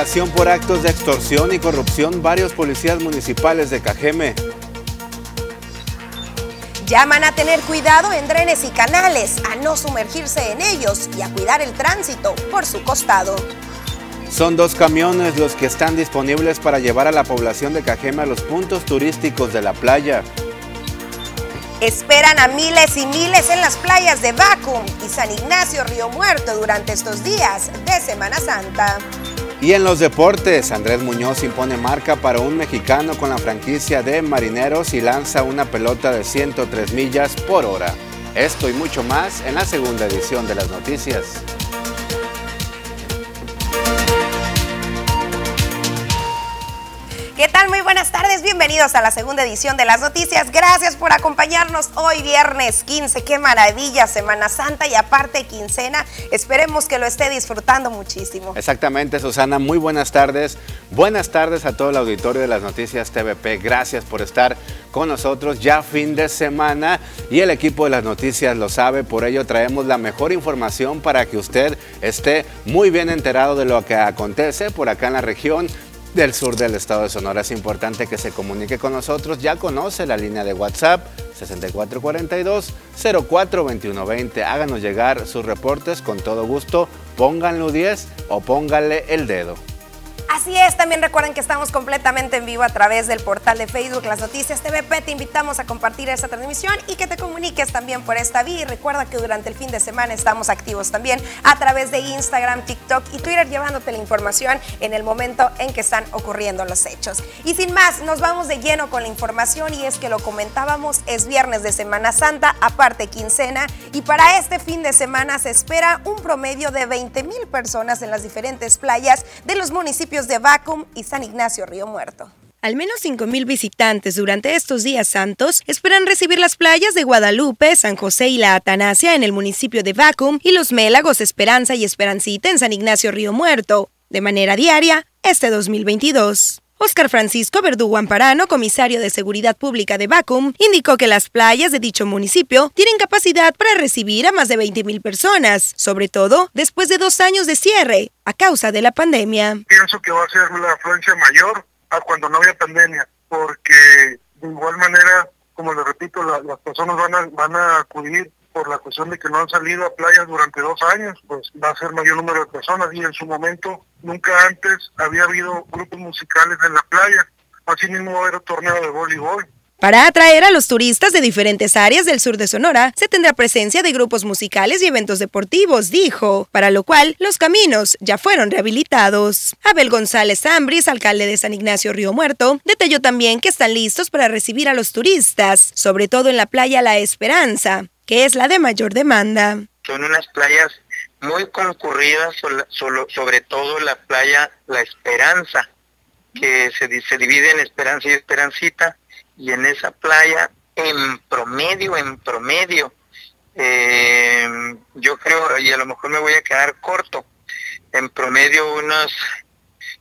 Investigación por actos de extorsión y corrupción varios policías municipales de Cajeme. Llaman a tener cuidado en drenes y canales, a no sumergirse en ellos y a cuidar el tránsito por su costado. Son dos camiones los que están disponibles para llevar a la población de Cajeme a los puntos turísticos de la playa. Esperan a miles y miles en las playas de Bacum y San Ignacio Río Muerto durante estos días de Semana Santa. Y en los deportes, Andrés Muñoz impone marca para un mexicano con la franquicia de Marineros y lanza una pelota de 103 millas por hora. Esto y mucho más en la segunda edición de las noticias. ¿Qué tal? Muy buenas tardes, bienvenidos a la segunda edición de las noticias. Gracias por acompañarnos hoy viernes 15. Qué maravilla, Semana Santa y aparte quincena. Esperemos que lo esté disfrutando muchísimo. Exactamente, Susana. Muy buenas tardes. Buenas tardes a todo el auditorio de las noticias TVP. Gracias por estar con nosotros ya fin de semana y el equipo de las noticias lo sabe, por ello traemos la mejor información para que usted esté muy bien enterado de lo que acontece por acá en la región del sur del estado de Sonora. Es importante que se comunique con nosotros. Ya conoce la línea de WhatsApp 6442-042120. Háganos llegar sus reportes con todo gusto. Pónganlo 10 o pónganle el dedo. Así es, también recuerden que estamos completamente en vivo a través del portal de Facebook Las Noticias TVP. Te invitamos a compartir esta transmisión y que te comuniques también por esta vía. Y recuerda que durante el fin de semana estamos activos también a través de Instagram, TikTok y Twitter llevándote la información en el momento en que están ocurriendo los hechos. Y sin más, nos vamos de lleno con la información y es que lo comentábamos, es viernes de Semana Santa, aparte quincena, y para este fin de semana se espera un promedio de 20 mil personas en las diferentes playas de los municipios de Bacum y San Ignacio Río Muerto. Al menos 5.000 visitantes durante estos días santos esperan recibir las playas de Guadalupe, San José y la Atanasia en el municipio de Bacum y los Mélagos Esperanza y Esperancita en San Ignacio Río Muerto, de manera diaria, este 2022. Óscar Francisco Verdugo Amparano, comisario de Seguridad Pública de Bacum, indicó que las playas de dicho municipio tienen capacidad para recibir a más de 20.000 personas, sobre todo después de dos años de cierre a causa de la pandemia. Pienso que va a ser la afluencia mayor a cuando no había pandemia, porque de igual manera, como le repito, las personas van a acudir por la cuestión de que no han salido a playas durante dos años, pues va a ser mayor número de personas y en su momento nunca antes había habido grupos musicales en la playa, así mismo va a haber torneo de voleibol. Para atraer a los turistas de diferentes áreas del sur de Sonora, se tendrá presencia de grupos musicales y eventos deportivos, dijo, para lo cual los caminos ya fueron rehabilitados. Abel González Ambris, alcalde de San Ignacio Río Muerto, detalló también que están listos para recibir a los turistas, sobre todo en la playa La Esperanza, que es la de mayor demanda. Son unas playas muy concurridas, sobre todo la playa La Esperanza, que se, se divide en Esperanza y Esperancita, y en esa playa, en promedio, en promedio, eh, yo creo, y a lo mejor me voy a quedar corto, en promedio unos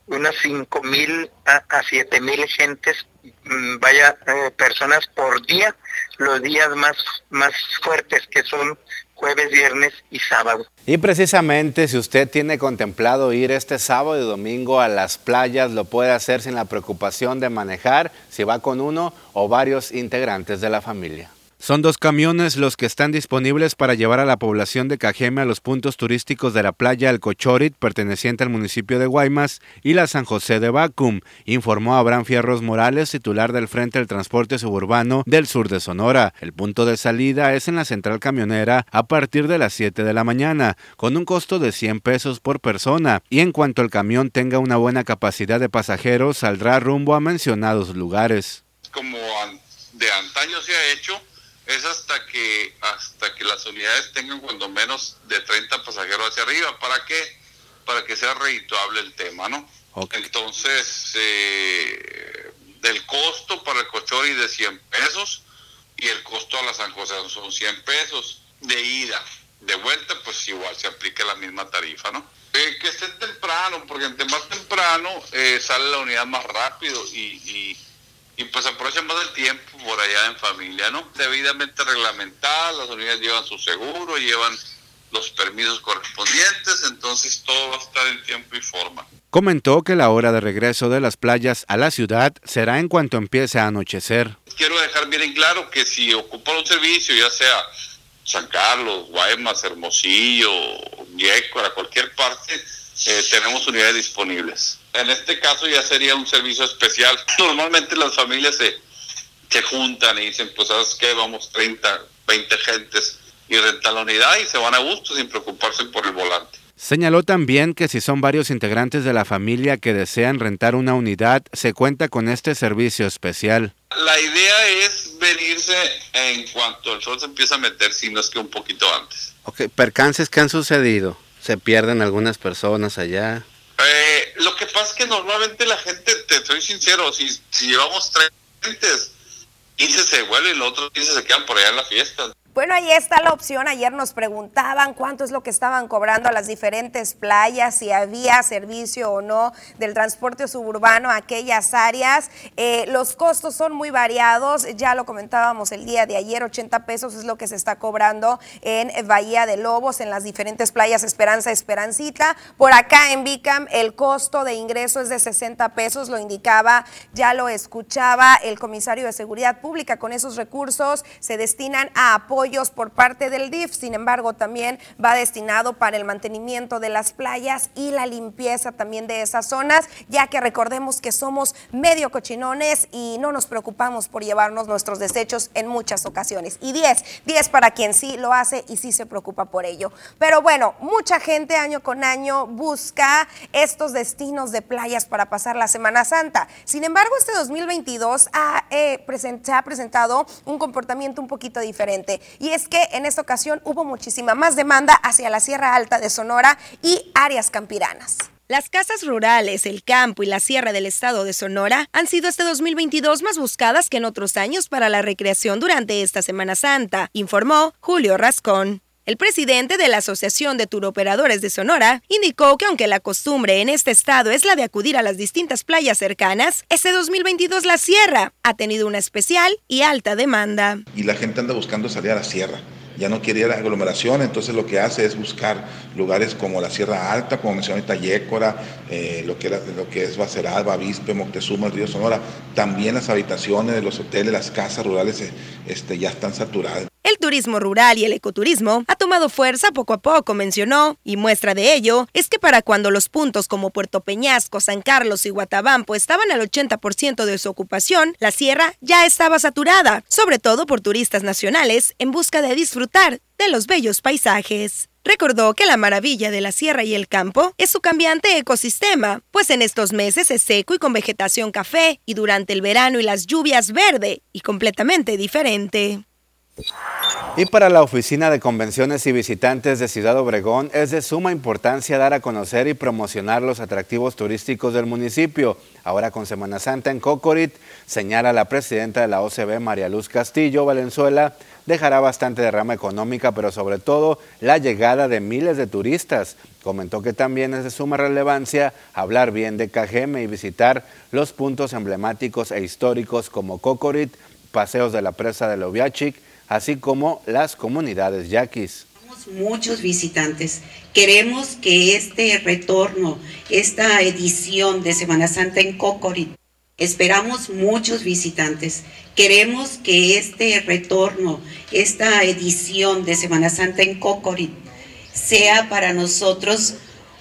unas cinco mil a, siete mil gentes, mm, vaya, eh, personas por día los días más, más fuertes que son jueves, viernes y sábado. Y precisamente si usted tiene contemplado ir este sábado y domingo a las playas, lo puede hacer sin la preocupación de manejar si va con uno o varios integrantes de la familia. Son dos camiones los que están disponibles para llevar a la población de Cajeme a los puntos turísticos de la playa El Cochorit, perteneciente al municipio de Guaymas, y la San José de Bacum, informó Abraham Fierros Morales, titular del Frente del Transporte Suburbano del sur de Sonora. El punto de salida es en la central camionera a partir de las 7 de la mañana, con un costo de 100 pesos por persona, y en cuanto el camión tenga una buena capacidad de pasajeros, saldrá rumbo a mencionados lugares. Como de antaño se ha hecho, es hasta que hasta que las unidades tengan cuando menos de 30 pasajeros hacia arriba. ¿Para qué? Para que sea redituable el tema, ¿no? Entonces, eh, del costo para el Cochori de 100 pesos y el costo a la San José son 100 pesos de ida. De vuelta, pues igual se aplica la misma tarifa, ¿no? Eh, que esté temprano, porque entre más temprano eh, sale la unidad más rápido y y pues aprovechan más el tiempo por allá en familia, ¿no? Debidamente reglamentada, las unidades llevan su seguro, llevan los permisos correspondientes, entonces todo va a estar en tiempo y forma. Comentó que la hora de regreso de las playas a la ciudad será en cuanto empiece a anochecer. Quiero dejar bien en claro que si ocupan un servicio, ya sea San Carlos, Guaymas, Hermosillo, a cualquier parte, eh, tenemos unidades disponibles. En este caso ya sería un servicio especial. Normalmente las familias se, se juntan y dicen, pues sabes qué, vamos 30, 20 gentes y rentan la unidad y se van a gusto sin preocuparse por el volante. Señaló también que si son varios integrantes de la familia que desean rentar una unidad, se cuenta con este servicio especial. La idea es venirse en cuanto el sol se empieza a meter, si no es que un poquito antes. Ok, percances que han sucedido. Se pierden algunas personas allá. Eh, lo que pasa es que normalmente la gente, te soy sincero, si, si llevamos tres gentes, 15 se vuelven y los otros 15 se quedan por allá en la fiesta. Bueno, ahí está la opción. Ayer nos preguntaban cuánto es lo que estaban cobrando a las diferentes playas, si había servicio o no del transporte suburbano a aquellas áreas. Eh, los costos son muy variados. Ya lo comentábamos el día de ayer, 80 pesos es lo que se está cobrando en Bahía de Lobos, en las diferentes playas Esperanza, Esperancita. Por acá en Bicam el costo de ingreso es de 60 pesos, lo indicaba, ya lo escuchaba el comisario de Seguridad Pública. Con esos recursos se destinan a apoyo por parte del DIF, sin embargo también va destinado para el mantenimiento de las playas y la limpieza también de esas zonas, ya que recordemos que somos medio cochinones y no nos preocupamos por llevarnos nuestros desechos en muchas ocasiones. Y 10, 10 para quien sí lo hace y sí se preocupa por ello. Pero bueno, mucha gente año con año busca estos destinos de playas para pasar la Semana Santa. Sin embargo, este 2022 ha, eh, se ha presentado un comportamiento un poquito diferente. Y es que en esta ocasión hubo muchísima más demanda hacia la Sierra Alta de Sonora y áreas campiranas. Las casas rurales, el campo y la sierra del estado de Sonora han sido este 2022 más buscadas que en otros años para la recreación durante esta Semana Santa, informó Julio Rascón. El presidente de la Asociación de Turoperadores de Sonora indicó que aunque la costumbre en este estado es la de acudir a las distintas playas cercanas, este 2022 la sierra ha tenido una especial y alta demanda. Y la gente anda buscando salir a la sierra ya no quiere ir a la aglomeración, entonces lo que hace es buscar lugares como la Sierra Alta, como mencionó ahorita Yécora, eh, lo, que lo que es Baceral, Bavispe, Moctezuma, el río Sonora, también las habitaciones los hoteles, las casas rurales eh, este, ya están saturadas. El turismo rural y el ecoturismo ha tomado fuerza poco a poco, mencionó, y muestra de ello es que para cuando los puntos como Puerto Peñasco, San Carlos y Guatabampo estaban al 80% de su ocupación, la sierra ya estaba saturada, sobre todo por turistas nacionales en busca de disfrutar de los bellos paisajes. Recordó que la maravilla de la sierra y el campo es su cambiante ecosistema, pues en estos meses es seco y con vegetación café, y durante el verano y las lluvias verde y completamente diferente. Y para la Oficina de Convenciones y Visitantes de Ciudad Obregón es de suma importancia dar a conocer y promocionar los atractivos turísticos del municipio. Ahora con Semana Santa en Cocorit, señala la presidenta de la OCB, María Luz Castillo Valenzuela, dejará bastante derrama económica, pero sobre todo la llegada de miles de turistas. Comentó que también es de suma relevancia hablar bien de Cajeme y visitar los puntos emblemáticos e históricos como Cocorit, paseos de la presa de Loviachic, así como las comunidades yaquis muchos visitantes. Queremos que este retorno, esta edición de Semana Santa en Cocorit, esperamos muchos visitantes. Queremos que este retorno, esta edición de Semana Santa en Cocorit, sea para nosotros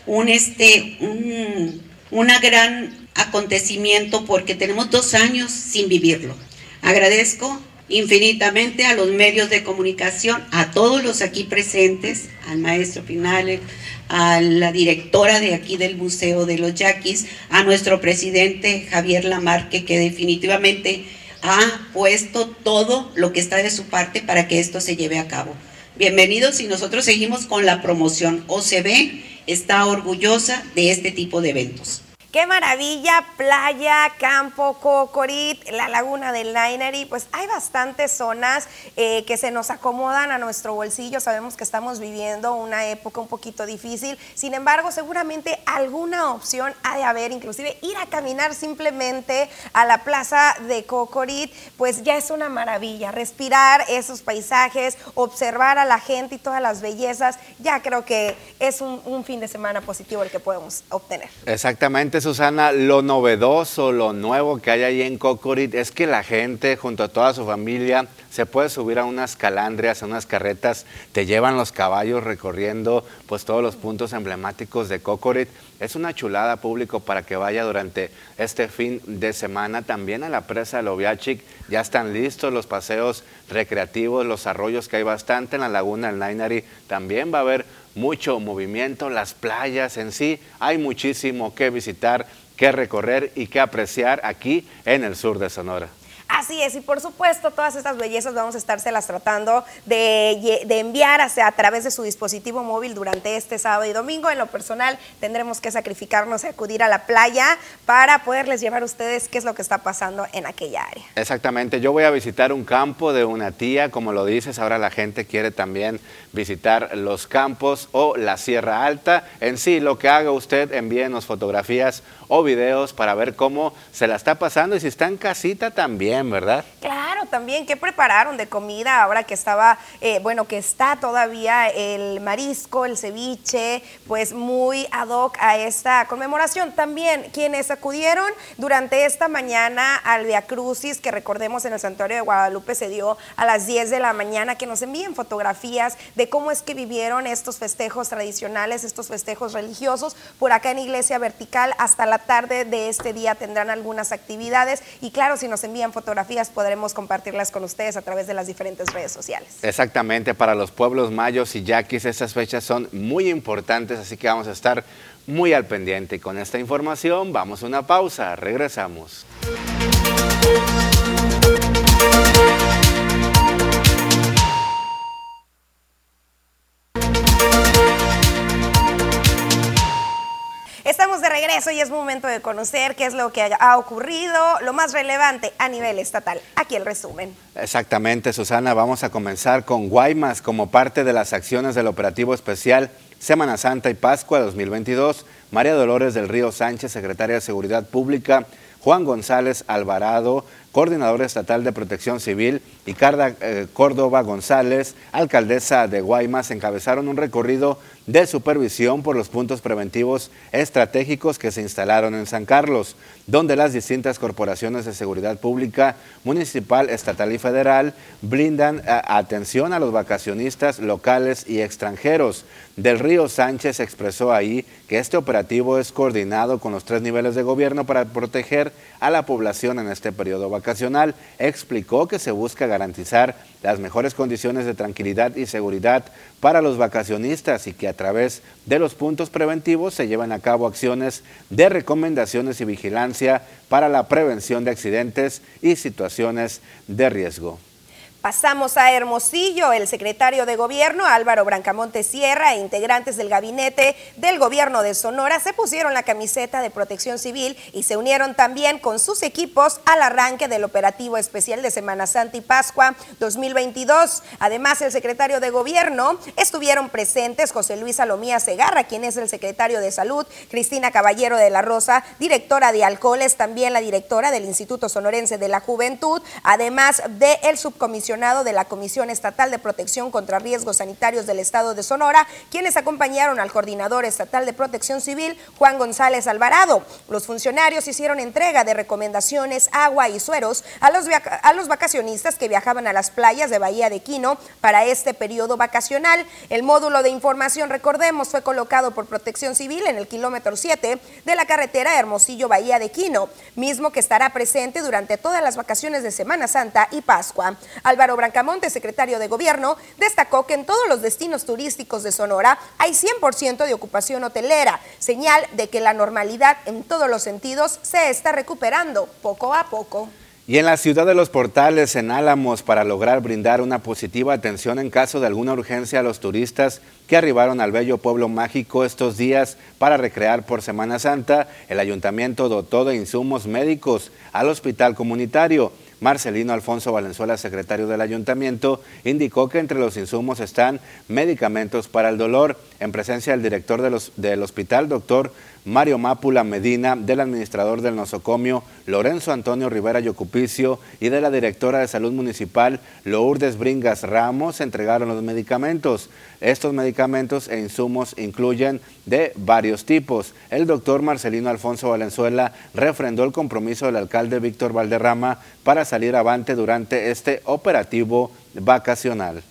un, este, un una gran acontecimiento porque tenemos dos años sin vivirlo. Agradezco infinitamente a los medios de comunicación, a todos los aquí presentes, al maestro Pinales, a la directora de aquí del Museo de los Yaquis, a nuestro presidente Javier Lamarque, que definitivamente ha puesto todo lo que está de su parte para que esto se lleve a cabo. Bienvenidos y nosotros seguimos con la promoción. OCB está orgullosa de este tipo de eventos. Qué maravilla, playa, campo, Cocorit, la laguna del Nainari, pues hay bastantes zonas eh, que se nos acomodan a nuestro bolsillo. Sabemos que estamos viviendo una época un poquito difícil, sin embargo, seguramente alguna opción ha de haber, inclusive ir a caminar simplemente a la plaza de Cocorit, pues ya es una maravilla. Respirar esos paisajes, observar a la gente y todas las bellezas, ya creo que es un, un fin de semana positivo el que podemos obtener. Exactamente Susana, lo novedoso, lo nuevo que hay ahí en Cocorit es que la gente, junto a toda su familia, se puede subir a unas calandrias, a unas carretas, te llevan los caballos recorriendo pues todos los puntos emblemáticos de Cocorit. Es una chulada público para que vaya durante este fin de semana. También a la presa de Loviachic ya están listos los paseos recreativos, los arroyos que hay bastante en la laguna del Nainari. También va a haber mucho movimiento, las playas en sí, hay muchísimo que visitar, que recorrer y que apreciar aquí en el sur de Sonora. Así es, y por supuesto todas estas bellezas vamos a estárselas tratando de, enviar hacia, a través de su dispositivo móvil durante este sábado y domingo. En lo personal tendremos que sacrificarnos y acudir a la playa para poderles llevar a ustedes qué es lo que está pasando en aquella área. Exactamente, yo voy a visitar un campo de una tía, como lo dices, ahora la gente quiere también visitar los campos o la Sierra Alta. En sí, lo que haga usted, envíenos fotografías o videos para ver cómo se la está pasando y si está en casita también, ¿verdad? Claro, también. ¿Qué prepararon de comida ahora que estaba, eh, bueno, que está todavía el marisco, el ceviche, pues muy ad hoc a esta conmemoración? También quienes acudieron durante esta mañana al Via Crucis, que recordemos en el Santuario de Guadalupe se dio a las 10 de la mañana, que nos envíen fotografías de cómo es que vivieron estos festejos tradicionales, estos festejos religiosos, por acá en Iglesia Vertical hasta la tarde de este día tendrán algunas actividades y claro, si nos envían fotografías podremos compartirlas con ustedes a través de las diferentes redes sociales. Exactamente, para los pueblos mayos y yaquis estas fechas son muy importantes, así que vamos a estar muy al pendiente. Con esta información vamos a una pausa, regresamos. Estamos de regreso y es momento de conocer qué es lo que ha ocurrido, lo más relevante a nivel estatal. Aquí el resumen. Exactamente, Susana. Vamos a comenzar con Guaymas como parte de las acciones del operativo especial Semana Santa y Pascua 2022. María Dolores del Río Sánchez, secretaria de Seguridad Pública, Juan González Alvarado, coordinador estatal de protección civil, y Carda eh, Córdoba González, alcaldesa de Guaymas, encabezaron un recorrido de supervisión por los puntos preventivos estratégicos que se instalaron en San Carlos, donde las distintas corporaciones de seguridad pública, municipal, estatal y federal brindan eh, atención a los vacacionistas locales y extranjeros. Del Río Sánchez expresó ahí que este operativo es coordinado con los tres niveles de gobierno para proteger a la población en este periodo vacacional. Explicó que se busca garantizar las mejores condiciones de tranquilidad y seguridad para los vacacionistas y que a través de los puntos preventivos se llevan a cabo acciones de recomendaciones y vigilancia para la prevención de accidentes y situaciones de riesgo. Pasamos a Hermosillo. El secretario de Gobierno, Álvaro Brancamonte Sierra, e integrantes del gabinete del Gobierno de Sonora se pusieron la camiseta de protección civil y se unieron también con sus equipos al arranque del operativo especial de Semana Santa y Pascua 2022. Además, el secretario de Gobierno estuvieron presentes José Luis Salomía Segarra, quien es el secretario de Salud, Cristina Caballero de la Rosa, directora de Alcoholes, también la directora del Instituto Sonorense de la Juventud, además del subcomisionado de la Comisión Estatal de Protección contra Riesgos Sanitarios del Estado de Sonora, quienes acompañaron al coordinador estatal de Protección Civil, Juan González Alvarado. Los funcionarios hicieron entrega de recomendaciones, agua y sueros a los, a los vacacionistas que viajaban a las playas de Bahía de Quino para este periodo vacacional. El módulo de información, recordemos, fue colocado por Protección Civil en el kilómetro 7 de la carretera Hermosillo-Bahía de Quino, mismo que estará presente durante todas las vacaciones de Semana Santa y Pascua. Álvaro Brancamonte, secretario de Gobierno, destacó que en todos los destinos turísticos de Sonora hay 100% de ocupación hotelera, señal de que la normalidad en todos los sentidos se está recuperando poco a poco. Y en la ciudad de los portales, en Álamos, para lograr brindar una positiva atención en caso de alguna urgencia a los turistas que arribaron al bello pueblo mágico estos días para recrear por Semana Santa, el ayuntamiento dotó de insumos médicos al hospital comunitario. Marcelino Alfonso Valenzuela, secretario del ayuntamiento, indicó que entre los insumos están medicamentos para el dolor, en presencia del director del hospital, doctor Mario Mápula Medina, del administrador del nosocomio, Lorenzo Antonio Rivera Yocupicio, y de la directora de salud municipal, Lourdes Bringas Ramos, entregaron los medicamentos. Estos medicamentos e insumos incluyen de varios tipos. El doctor Marcelino Alfonso Valenzuela refrendó el compromiso del alcalde Víctor Valderrama para salir avante durante este operativo vacacional.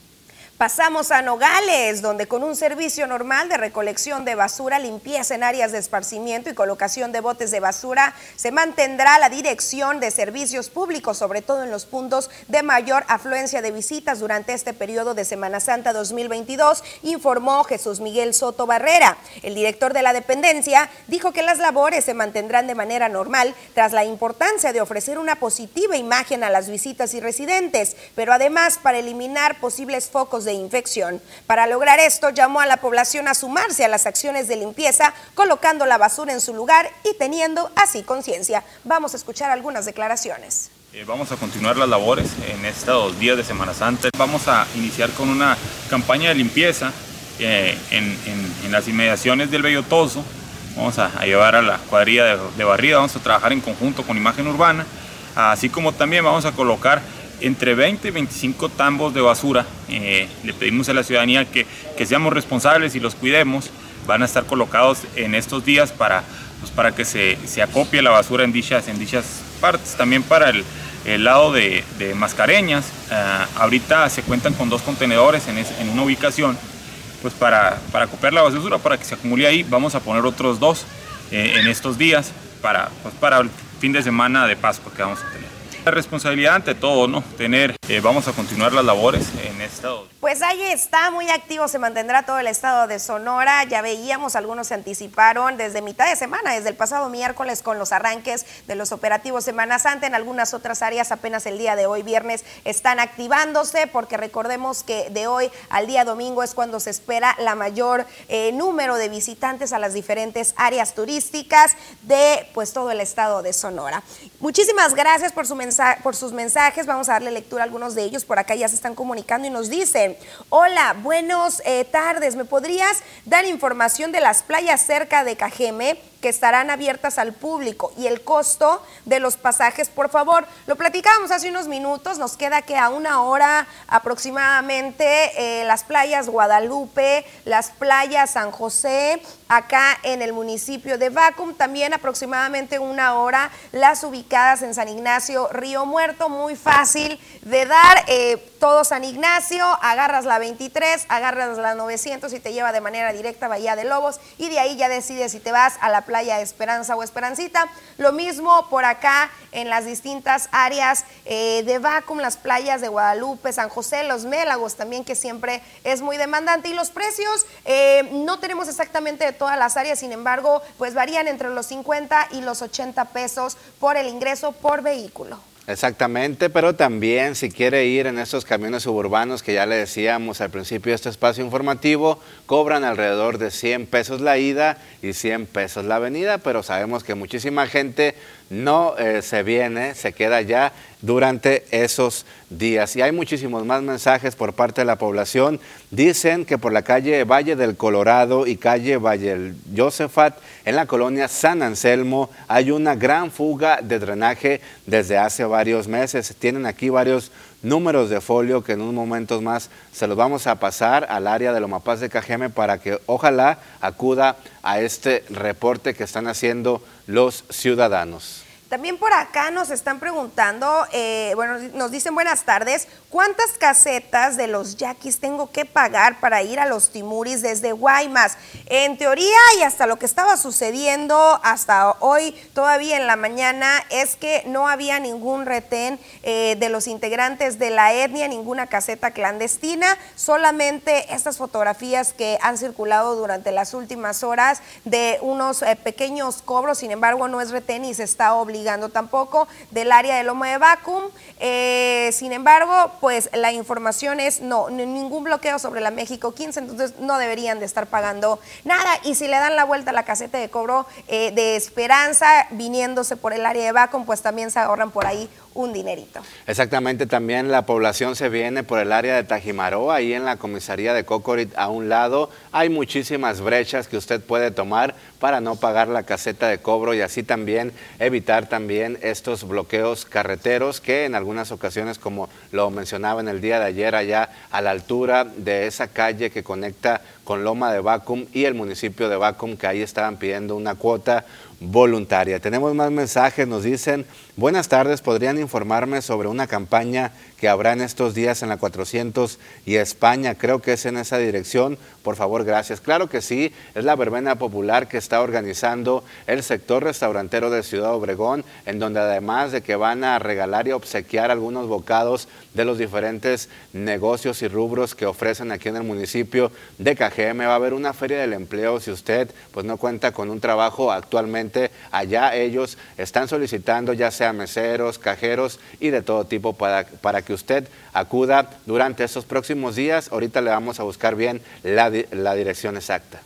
Pasamos a Nogales, donde con un servicio normal de recolección de basura, limpieza en áreas de esparcimiento y colocación de botes de basura, se mantendrá la dirección de servicios públicos, sobre todo en los puntos de mayor afluencia de visitas durante este periodo de Semana Santa 2022, informó Jesús Miguel Soto Barrera. El director de la dependencia dijo que las labores se mantendrán de manera normal tras la importancia de ofrecer una positiva imagen a las visitas y residentes, pero además para eliminar posibles focos de infección. Para lograr esto, llamó a la población a sumarse a las acciones de limpieza, colocando la basura en su lugar y teniendo así conciencia. Vamos a escuchar algunas declaraciones. Eh, vamos a continuar las labores en estos días de Semana Santa. Vamos a iniciar con una campaña de limpieza eh, en, las inmediaciones del Bellotoso. Vamos a, llevar a la cuadrilla de, de barrida, vamos a trabajar en conjunto con Imagen Urbana, así como también vamos a colocar entre 20 y 25 tambos de basura. Eh, le pedimos a la ciudadanía que, seamos responsables y los cuidemos. Van a estar colocados en estos días para, pues, para que se, se, acopie la basura en dichas, en dichas partes. También para el, lado de, mascareñas. Eh, ahorita se cuentan con dos contenedores en, en una ubicación pues para, para acopiar la basura, para que se acumule ahí. Vamos a poner otros dos eh, en estos días para, pues, para el fin de semana de Pascua que vamos a tener. La responsabilidad ante todo, ¿no? Tener, eh, vamos a continuar las labores en estado. Pues ahí está, muy activo se mantendrá todo el estado de Sonora. Ya veíamos, algunos se anticiparon desde mitad de semana, desde el pasado miércoles con los arranques de los operativos Semana Santa. En algunas otras áreas apenas el día de hoy, viernes, están activándose porque recordemos que de hoy al día domingo es cuando se espera la mayor eh, número de visitantes a las diferentes áreas turísticas de pues todo el estado de Sonora. Muchísimas gracias por su mensaje por sus mensajes. Vamos a darle lectura a algunos de ellos. Por acá ya se están comunicando y nos dicen, hola, buenos eh, tardes. ¿Me podrías dar información de las playas cerca de Cajeme? Que estarán abiertas al público y el costo de los pasajes, por favor. Lo platicábamos hace unos minutos, nos queda que a una hora aproximadamente eh, las playas Guadalupe, las playas San José, acá en el municipio de Vacum, también aproximadamente una hora las ubicadas en San Ignacio, Río Muerto, muy fácil de dar, eh, todo San Ignacio, agarras la 23, agarras la 900 y te lleva de manera directa Bahía de Lobos y de ahí ya decides si te vas a la Esperanza o Esperancita. Lo mismo por acá en las distintas áreas eh, de Vacum, las playas de Guadalupe, San José, Los Mélagos también, que siempre es muy demandante. Y los precios eh, no tenemos exactamente de todas las áreas, sin embargo, pues varían entre los 50 y los 80 pesos por el ingreso por vehículo. Exactamente, pero también si quiere ir en estos camiones suburbanos que ya le decíamos al principio de este espacio informativo, cobran alrededor de 100 pesos la ida y 100 pesos la venida, pero sabemos que muchísima gente no eh, se viene, se queda ya durante esos días. Y hay muchísimos más mensajes por parte de la población. Dicen que por la calle Valle del Colorado y calle Valle Josefat, en la colonia San Anselmo, hay una gran fuga de drenaje desde hace varios meses. Tienen aquí varios números de folio que en unos momentos más se los vamos a pasar al área de Lomapaz de Cajeme para que ojalá acuda a este reporte que están haciendo los ciudadanos. También por acá nos están preguntando, eh, bueno, nos dicen buenas tardes, ¿cuántas casetas de los yaquis tengo que pagar para ir a los timuris desde Guaymas? En teoría y hasta lo que estaba sucediendo hasta hoy, todavía en la mañana, es que no había ningún retén eh, de los integrantes de la etnia, ninguna caseta clandestina, solamente estas fotografías que han circulado durante las últimas horas de unos eh, pequeños cobros, sin embargo no es retén y se está obligando tampoco del área de Loma de Vacum. Eh, sin embargo, pues la información es no, ningún bloqueo sobre la México 15, entonces no deberían de estar pagando nada. Y si le dan la vuelta a la caseta de cobro eh, de Esperanza viniéndose por el área de Vacum, pues también se ahorran por ahí un dinerito. Exactamente, también la población se viene por el área de Tajimaró, ahí en la comisaría de Cocorit a un lado. Hay muchísimas brechas que usted puede tomar para no pagar la caseta de cobro y así también evitar también estos bloqueos carreteros que en algunas ocasiones, como lo mencionaba en el día de ayer, allá a la altura de esa calle que conecta con Loma de Vacum y el municipio de Vacum, que ahí estaban pidiendo una cuota voluntaria. Tenemos más mensajes, nos dicen, buenas tardes, ¿podrían informarme sobre una campaña que habrá en estos días en la 400 y España? Creo que es en esa dirección, por favor, gracias. Claro que sí, es la verbena popular que está organizando el sector restaurantero de Ciudad Obregón, en donde además de que van a regalar y obsequiar algunos bocados de los diferentes negocios y rubros que ofrecen aquí en el municipio de Cajeme, va a haber una feria del empleo si usted pues no cuenta con un trabajo actualmente allá ellos están solicitando ya sea meseros, cajeros y de todo tipo para, para que usted acuda durante estos próximos días. Ahorita le vamos a buscar bien la, la dirección exacta.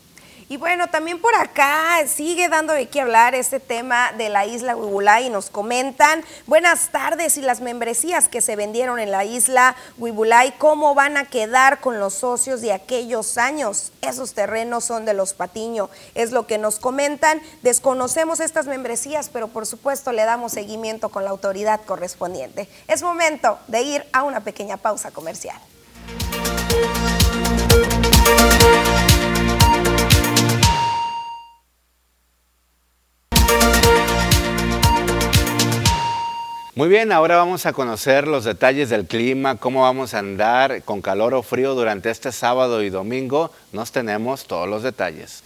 Y bueno, también por acá sigue dando de qué hablar este tema de la isla Huibulay nos comentan, buenas tardes y las membresías que se vendieron en la isla Huibulay, ¿cómo van a quedar con los socios de aquellos años? Esos terrenos son de los Patiño, es lo que nos comentan. Desconocemos estas membresías, pero por supuesto le damos seguimiento con la autoridad correspondiente. Es momento de ir a una pequeña pausa comercial. Muy bien, ahora vamos a conocer los detalles del clima, cómo vamos a andar con calor o frío durante este sábado y domingo. Nos tenemos todos los detalles.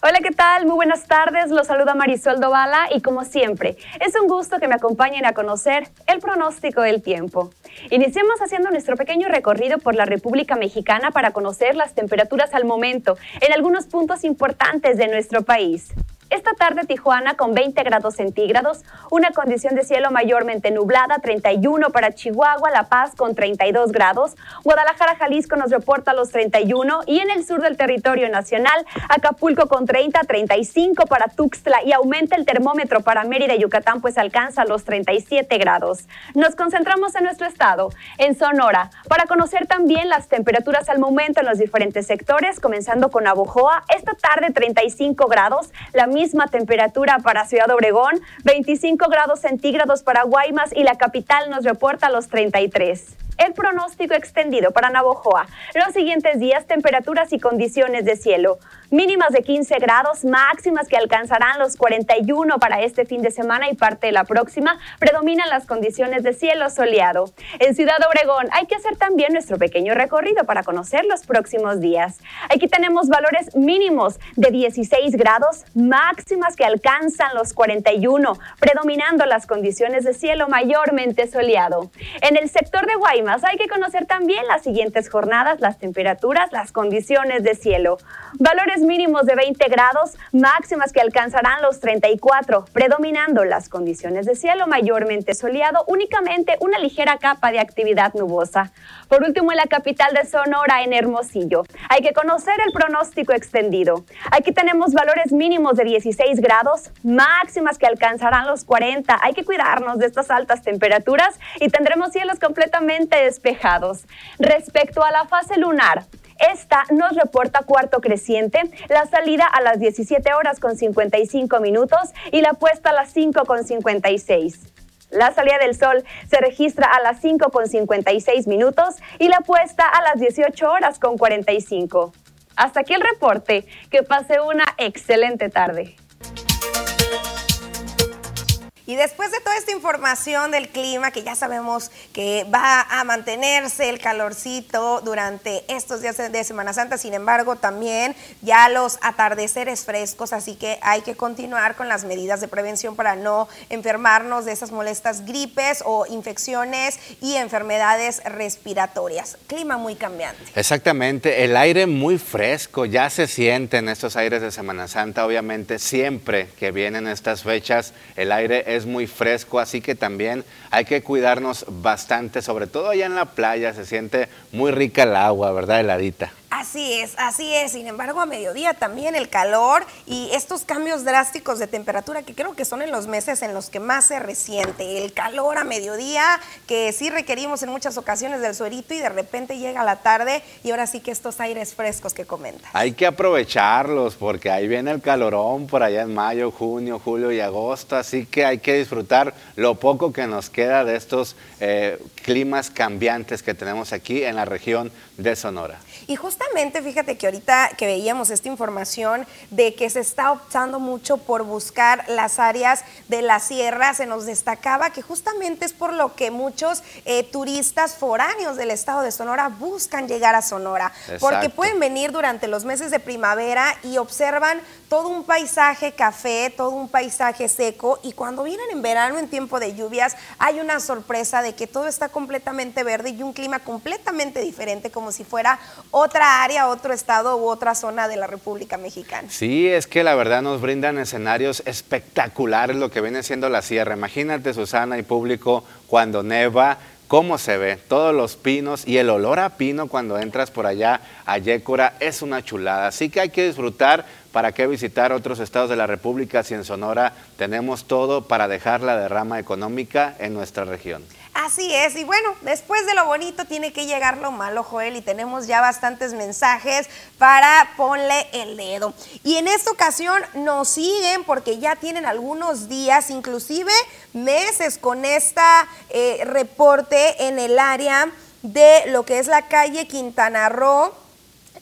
Hola, ¿qué tal? Muy buenas tardes. Los saluda Marisol Dovala y como siempre, es un gusto que me acompañen a conocer el pronóstico del tiempo. Iniciemos haciendo nuestro pequeño recorrido por la República Mexicana para conocer las temperaturas al momento en algunos puntos importantes de nuestro país. Esta tarde Tijuana con 20 grados centígrados, una condición de cielo mayormente nublada, 31 para Chihuahua, La Paz con 32 grados, Guadalajara, Jalisco nos reporta los 31 y en el sur del territorio nacional, Acapulco con 30, 35 para Tuxtla. Y aumenta el termómetro para Mérida y Yucatán pues alcanza los 37 grados. Nos concentramos en nuestro estado, en Sonora, para conocer también las temperaturas al momento en los diferentes sectores, comenzando con Abojoa, esta tarde 35 grados, la misma temperatura para Ciudad Obregón, 25 grados centígrados para Guaymas y la capital nos reporta los 33 el pronóstico extendido para Navojoa. Los siguientes días, temperaturas y condiciones de cielo. Mínimas de 15 grados, máximas que alcanzarán los 41 para este fin de semana y parte de la próxima. Predominan las condiciones de cielo soleado. En Ciudad Obregón hay que hacer también nuestro pequeño recorrido para conocer los próximos días. Aquí tenemos valores mínimos de 16 grados, máximas que alcanzan los 41, predominando las condiciones de cielo mayormente soleado. En el sector de Guaymas, hay que conocer también las siguientes jornadas, las temperaturas, las condiciones de cielo. Valores mínimos de 20 grados, máximas que alcanzarán los 34, predominando las condiciones de cielo mayormente soleado, únicamente una ligera capa de actividad nubosa. Por último, en la capital de Sonora, en Hermosillo, hay que conocer el pronóstico extendido. Aquí tenemos valores mínimos de 16 grados, máximas que alcanzarán los 40. Hay que cuidarnos de estas altas temperaturas y tendremos cielos completamente despejados. Respecto a la fase lunar, esta nos reporta cuarto creciente, la salida a las 17 horas con 55 minutos y la puesta a las 5 con 56. La salida del sol se registra a las 5 con 56 minutos y la puesta a las 18 horas con 45. Hasta aquí el reporte. Que pase una excelente tarde. Y después de toda esta información del clima, que ya sabemos que va a mantenerse el calorcito durante estos días de Semana Santa, sin embargo, también ya los atardeceres frescos, así que hay que continuar con las medidas de prevención para no enfermarnos de esas molestas gripes o infecciones y enfermedades respiratorias. Clima muy cambiante. Exactamente, el aire muy fresco, ya se siente en estos aires de Semana Santa, obviamente siempre que vienen estas fechas el aire es muy fresco, así que también hay que cuidarnos bastante, sobre todo allá en la playa, se siente muy rica el agua, ¿verdad? Heladita. Así es, así es. Sin embargo, a mediodía también el calor y estos cambios drásticos de temperatura que creo que son en los meses en los que más se resiente. El calor a mediodía que sí requerimos en muchas ocasiones del suerito y de repente llega la tarde y ahora sí que estos aires frescos que comenta. Hay que aprovecharlos porque ahí viene el calorón por allá en mayo, junio, julio y agosto, así que hay que disfrutar lo poco que nos queda de estos eh, climas cambiantes que tenemos aquí en la región de Sonora. Y justamente, fíjate que ahorita que veíamos esta información de que se está optando mucho por buscar las áreas de la sierra, se nos destacaba que justamente es por lo que muchos eh, turistas foráneos del estado de Sonora buscan llegar a Sonora, porque pueden venir durante los meses de primavera y observan todo un paisaje café, todo un paisaje seco, y cuando vienen en verano, en tiempo de lluvias, hay una sorpresa de que todo está completamente verde y un clima completamente diferente, como si fuera otra área, otro estado u otra zona de la República Mexicana. Sí, es que la verdad nos brindan escenarios espectaculares lo que viene siendo la sierra. Imagínate, Susana y público, cuando neva, cómo se ve, todos los pinos y el olor a pino cuando entras por allá a Yécora es una chulada. Así que hay que disfrutar. ¿Para qué visitar otros estados de la República si en Sonora tenemos todo para dejar la derrama económica en nuestra región? Así es, y bueno, después de lo bonito tiene que llegar lo malo, Joel, y tenemos ya bastantes mensajes para ponle el dedo. Y en esta ocasión nos siguen porque ya tienen algunos días, inclusive meses, con esta eh, reporte en el área de lo que es la calle Quintana Roo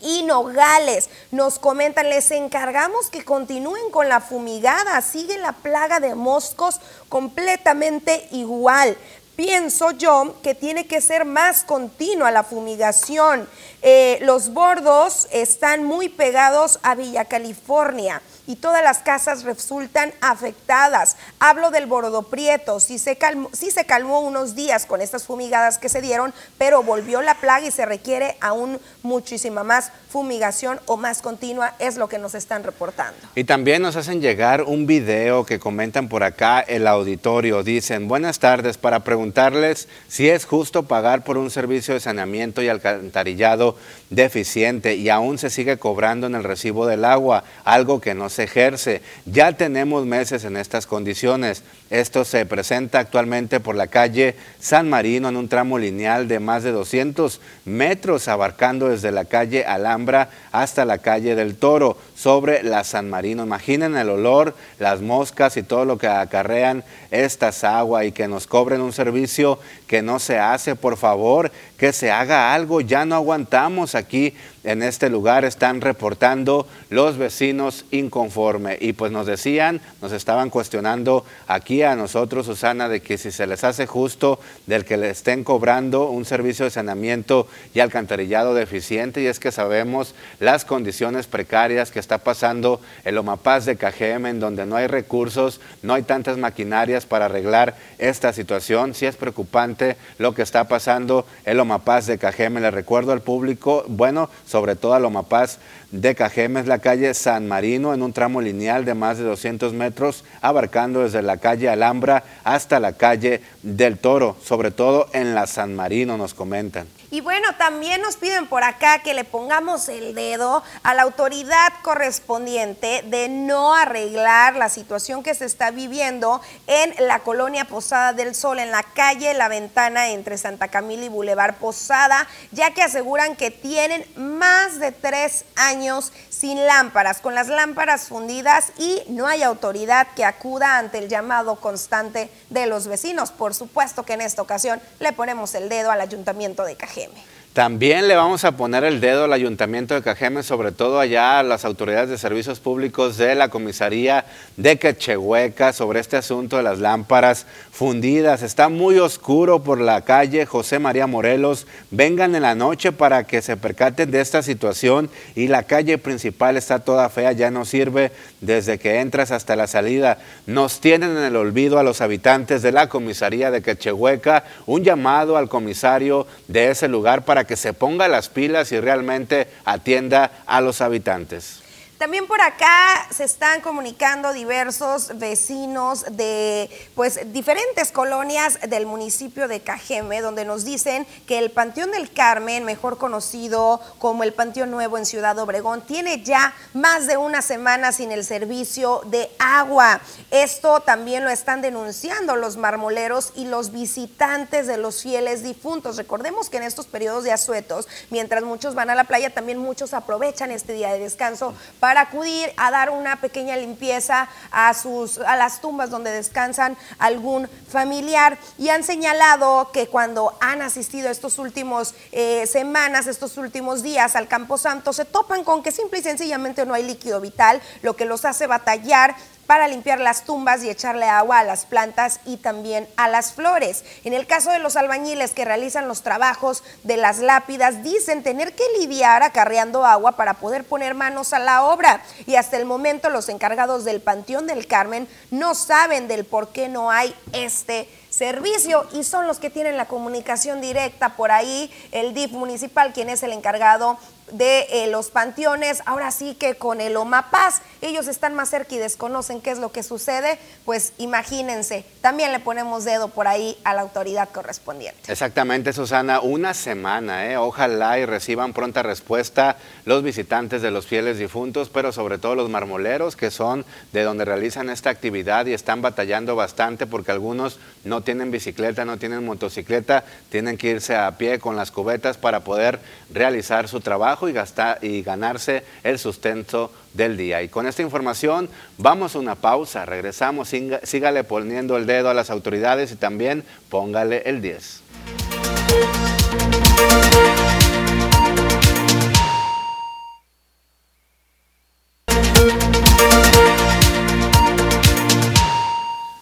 y Nogales. Nos comentan, les encargamos que continúen con la fumigada, sigue la plaga de moscos completamente igual pienso yo que tiene que ser más continua la fumigación. Eh, los bordos están muy pegados a Villa California y todas las casas resultan afectadas. Hablo del Bordo Prieto, sí se, calmó, sí se calmó unos días con estas fumigadas que se dieron, pero volvió la plaga y se requiere aún muchísima más fumigación o más continua, es lo que nos están reportando. Y también nos hacen llegar un video que comentan por acá el auditorio. Dicen, buenas tardes, para preguntarles si es justo pagar por un servicio de saneamiento y alcantarillado deficiente y aún se sigue cobrando en el recibo del agua, algo que no se ejerce. Ya tenemos meses en estas condiciones. Esto se presenta actualmente por la calle San Marino en un tramo lineal de más de 200 metros, abarcando desde la calle Alhambra hasta la calle del Toro, sobre la San Marino. Imaginen el olor, las moscas y todo lo que acarrean estas aguas y que nos cobren un servicio que no se hace. Por favor, que se haga algo. Ya no aguantamos aquí en este lugar están reportando los vecinos inconforme. Y pues nos decían, nos estaban cuestionando aquí a nosotros, Susana, de que si se les hace justo del que le estén cobrando un servicio de saneamiento y alcantarillado deficiente. Y es que sabemos las condiciones precarias que está pasando el Omapaz de Cajeme, en donde no hay recursos, no hay tantas maquinarias para arreglar esta situación. Sí es preocupante lo que está pasando el Omapaz de Cajeme. Le recuerdo al público, bueno, sobre todo a Loma Paz de Cajeme, la calle San Marino en un tramo lineal de más de 200 metros, abarcando desde la calle Alhambra hasta la calle del Toro, sobre todo en la San Marino, nos comentan. Y bueno, también nos piden por acá que le pongamos el dedo a la autoridad correspondiente de no arreglar la situación que se está viviendo en la colonia Posada del Sol, en la calle La Ventana entre Santa Camila y Boulevard Posada, ya que aseguran que tienen más de tres años sin lámparas, con las lámparas fundidas y no hay autoridad que acuda ante el llamado constante de los vecinos. Por supuesto que en esta ocasión le ponemos el dedo al ayuntamiento de Cajeme. También le vamos a poner el dedo al Ayuntamiento de Cajeme, sobre todo allá a las autoridades de servicios públicos de la comisaría de Quechehueca sobre este asunto de las lámparas fundidas. Está muy oscuro por la calle José María Morelos. Vengan en la noche para que se percaten de esta situación y la calle principal está toda fea, ya no sirve desde que entras hasta la salida. Nos tienen en el olvido a los habitantes de la comisaría de Quechehueca. Un llamado al comisario de ese lugar para que se ponga las pilas y realmente atienda a los habitantes. También por acá se están comunicando diversos vecinos de pues diferentes colonias del municipio de Cajeme, donde nos dicen que el Panteón del Carmen, mejor conocido como el Panteón Nuevo en Ciudad Obregón, tiene ya más de una semana sin el servicio de agua. Esto también lo están denunciando los marmoleros y los visitantes de los fieles difuntos. Recordemos que en estos periodos de asuetos, mientras muchos van a la playa, también muchos aprovechan este día de descanso acudir a dar una pequeña limpieza a, sus, a las tumbas donde descansan algún familiar. Y han señalado que cuando han asistido estos últimos eh, semanas, estos últimos días al Camposanto, se topan con que simple y sencillamente no hay líquido vital, lo que los hace batallar para limpiar las tumbas y echarle agua a las plantas y también a las flores. En el caso de los albañiles que realizan los trabajos de las lápidas, dicen tener que lidiar acarreando agua para poder poner manos a la obra. Y hasta el momento los encargados del Panteón del Carmen no saben del por qué no hay este servicio y son los que tienen la comunicación directa por ahí, el DIF municipal, quien es el encargado de eh, los panteones, ahora sí que con el OMAPAS, ellos están más cerca y desconocen qué es lo que sucede, pues imagínense, también le ponemos dedo por ahí a la autoridad correspondiente. Exactamente, Susana, una semana, ¿eh? ojalá y reciban pronta respuesta los visitantes de los fieles difuntos, pero sobre todo los marmoleros, que son de donde realizan esta actividad y están batallando bastante porque algunos no tienen bicicleta, no tienen motocicleta, tienen que irse a pie con las cubetas para poder realizar su trabajo y, gastar, y ganarse el sustento del día. Y con esta información vamos a una pausa, regresamos, sígale poniendo el dedo a las autoridades y también póngale el 10.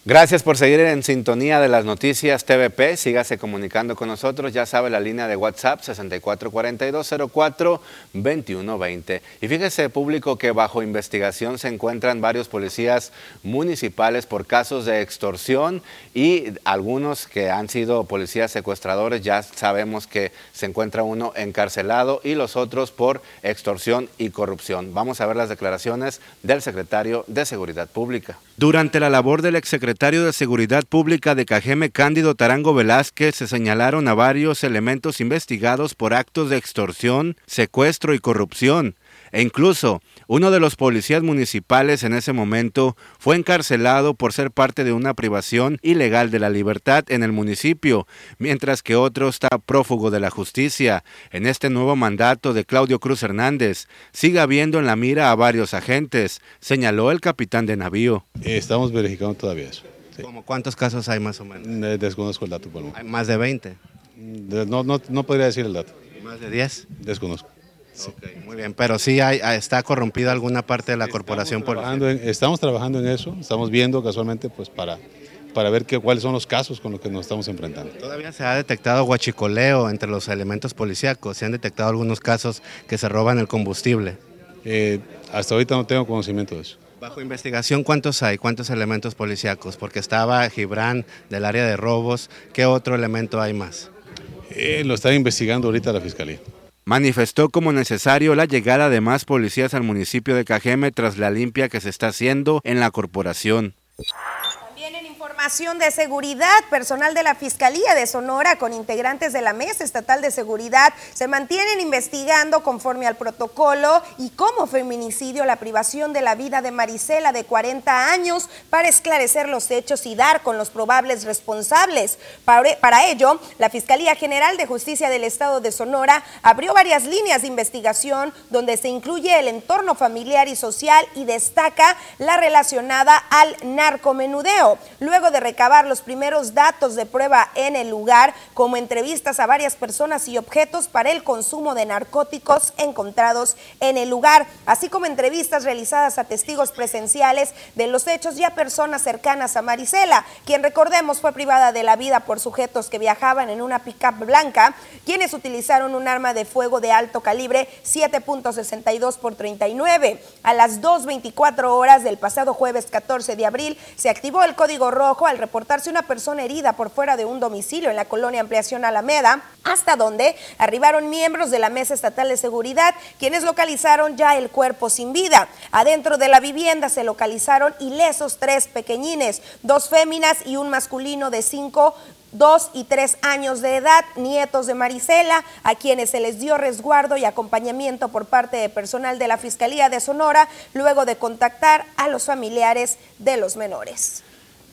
Gracias por seguir en sintonía de las noticias TVP. Sígase comunicando con nosotros. Ya sabe la línea de WhatsApp 6442042120. Y fíjese, público, que bajo investigación se encuentran varios policías municipales por casos de extorsión y algunos que han sido policías secuestradores. Ya sabemos que se encuentra uno encarcelado y los otros por extorsión y corrupción. Vamos a ver las declaraciones del secretario de Seguridad Pública. Durante la labor del exsecretario de Seguridad Pública de Cajeme, Cándido Tarango Velázquez, se señalaron a varios elementos investigados por actos de extorsión, secuestro y corrupción, e incluso uno de los policías municipales en ese momento fue encarcelado por ser parte de una privación ilegal de la libertad en el municipio, mientras que otro está prófugo de la justicia. En este nuevo mandato de Claudio Cruz Hernández, sigue habiendo en la mira a varios agentes, señaló el capitán de navío. Estamos verificando todavía eso. ¿Cuántos casos hay más o menos? Desconozco el dato, por ¿Hay más de 20? No, no, no podría decir el dato. ¿Más de 10? Desconozco muy bien, pero sí hay, está corrompida alguna parte de la corporación trabajando estamos trabajando en eso, estamos viendo casualmente pues para, para ver qué, cuáles son los casos con los que nos estamos enfrentando. Todavía se ha detectado guachicoleo entre los elementos policíacos, se han detectado algunos casos que se roban el combustible. Eh, hasta ahorita no tengo conocimiento de eso. Bajo investigación, ¿cuántos hay? ¿Cuántos elementos policíacos? Porque estaba Gibran del área de robos. ¿Qué otro elemento hay más? Eh, lo está investigando ahorita la Fiscalía manifestó como necesario la llegada de más policías al municipio de Cajeme tras la limpia que se está haciendo en la corporación de seguridad, personal de la Fiscalía de Sonora con integrantes de la Mesa Estatal de Seguridad se mantienen investigando conforme al protocolo y como feminicidio la privación de la vida de Marisela de 40 años para esclarecer los hechos y dar con los probables responsables. Para ello, la Fiscalía General de Justicia del Estado de Sonora abrió varias líneas de investigación donde se incluye el entorno familiar y social y destaca la relacionada al narcomenudeo. Luego de recabar los primeros datos de prueba en el lugar, como entrevistas a varias personas y objetos para el consumo de narcóticos encontrados en el lugar, así como entrevistas realizadas a testigos presenciales de los hechos y a personas cercanas a Marisela, quien recordemos fue privada de la vida por sujetos que viajaban en una pickup blanca, quienes utilizaron un arma de fuego de alto calibre 7.62 por 39. A las 2.24 horas del pasado jueves 14 de abril se activó el código rojo al reportarse una persona herida por fuera de un domicilio en la colonia Ampliación Alameda, hasta donde arribaron miembros de la Mesa Estatal de Seguridad, quienes localizaron ya el cuerpo sin vida. Adentro de la vivienda se localizaron ilesos tres pequeñines, dos féminas y un masculino de cinco dos y tres años de edad, nietos de Marisela, a quienes se les dio resguardo y acompañamiento por parte de personal de la Fiscalía de Sonora, luego de contactar a los familiares de los menores.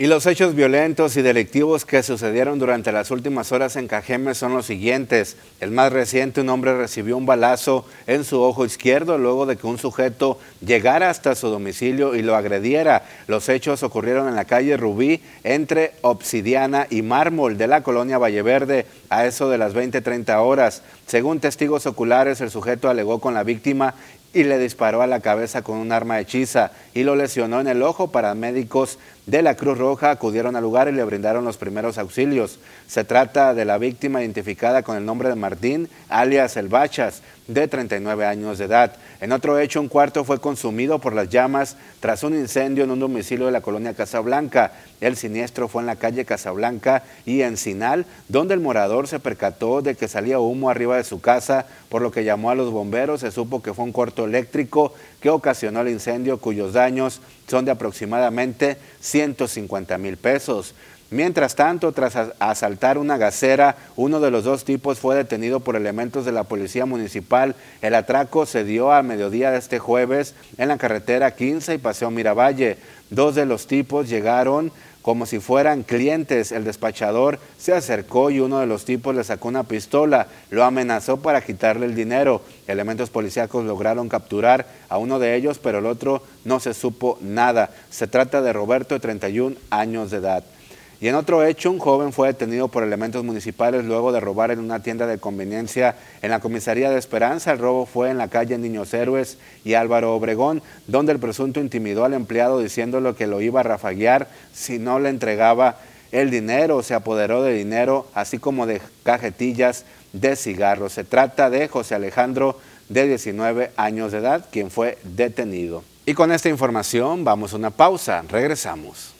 Y los hechos violentos y delictivos que sucedieron durante las últimas horas en Cajeme son los siguientes. El más reciente, un hombre recibió un balazo en su ojo izquierdo luego de que un sujeto llegara hasta su domicilio y lo agrediera. Los hechos ocurrieron en la calle Rubí entre Obsidiana y Mármol de la colonia Valleverde a eso de las 20-30 horas. Según testigos oculares, el sujeto alegó con la víctima y le disparó a la cabeza con un arma hechiza y lo lesionó en el ojo. Paramédicos de la Cruz Roja acudieron al lugar y le brindaron los primeros auxilios. Se trata de la víctima identificada con el nombre de Martín, alias El Bachas, de 39 años de edad. En otro hecho, un cuarto fue consumido por las llamas tras un incendio en un domicilio de la colonia Casablanca. El siniestro fue en la calle Casablanca y Encinal, donde el morador se percató de que salía humo arriba de su casa, por lo que llamó a los bomberos. Se supo que fue un corto eléctrico que ocasionó el incendio, cuyos daños son de aproximadamente 150 mil pesos. Mientras tanto, tras asaltar una gasera, uno de los dos tipos fue detenido por elementos de la Policía Municipal. El atraco se dio a mediodía de este jueves en la carretera 15 y Paseo Miravalle. Dos de los tipos llegaron como si fueran clientes. El despachador se acercó y uno de los tipos le sacó una pistola, lo amenazó para quitarle el dinero. Elementos policíacos lograron capturar a uno de ellos, pero el otro no se supo nada. Se trata de Roberto, de 31 años de edad. Y en otro hecho, un joven fue detenido por elementos municipales luego de robar en una tienda de conveniencia en la comisaría de Esperanza. El robo fue en la calle Niños Héroes y Álvaro Obregón, donde el presunto intimidó al empleado diciéndole que lo iba a rafaguear si no le entregaba el dinero. Se apoderó de dinero, así como de cajetillas de cigarros. Se trata de José Alejandro, de 19 años de edad, quien fue detenido. Y con esta información vamos a una pausa. Regresamos.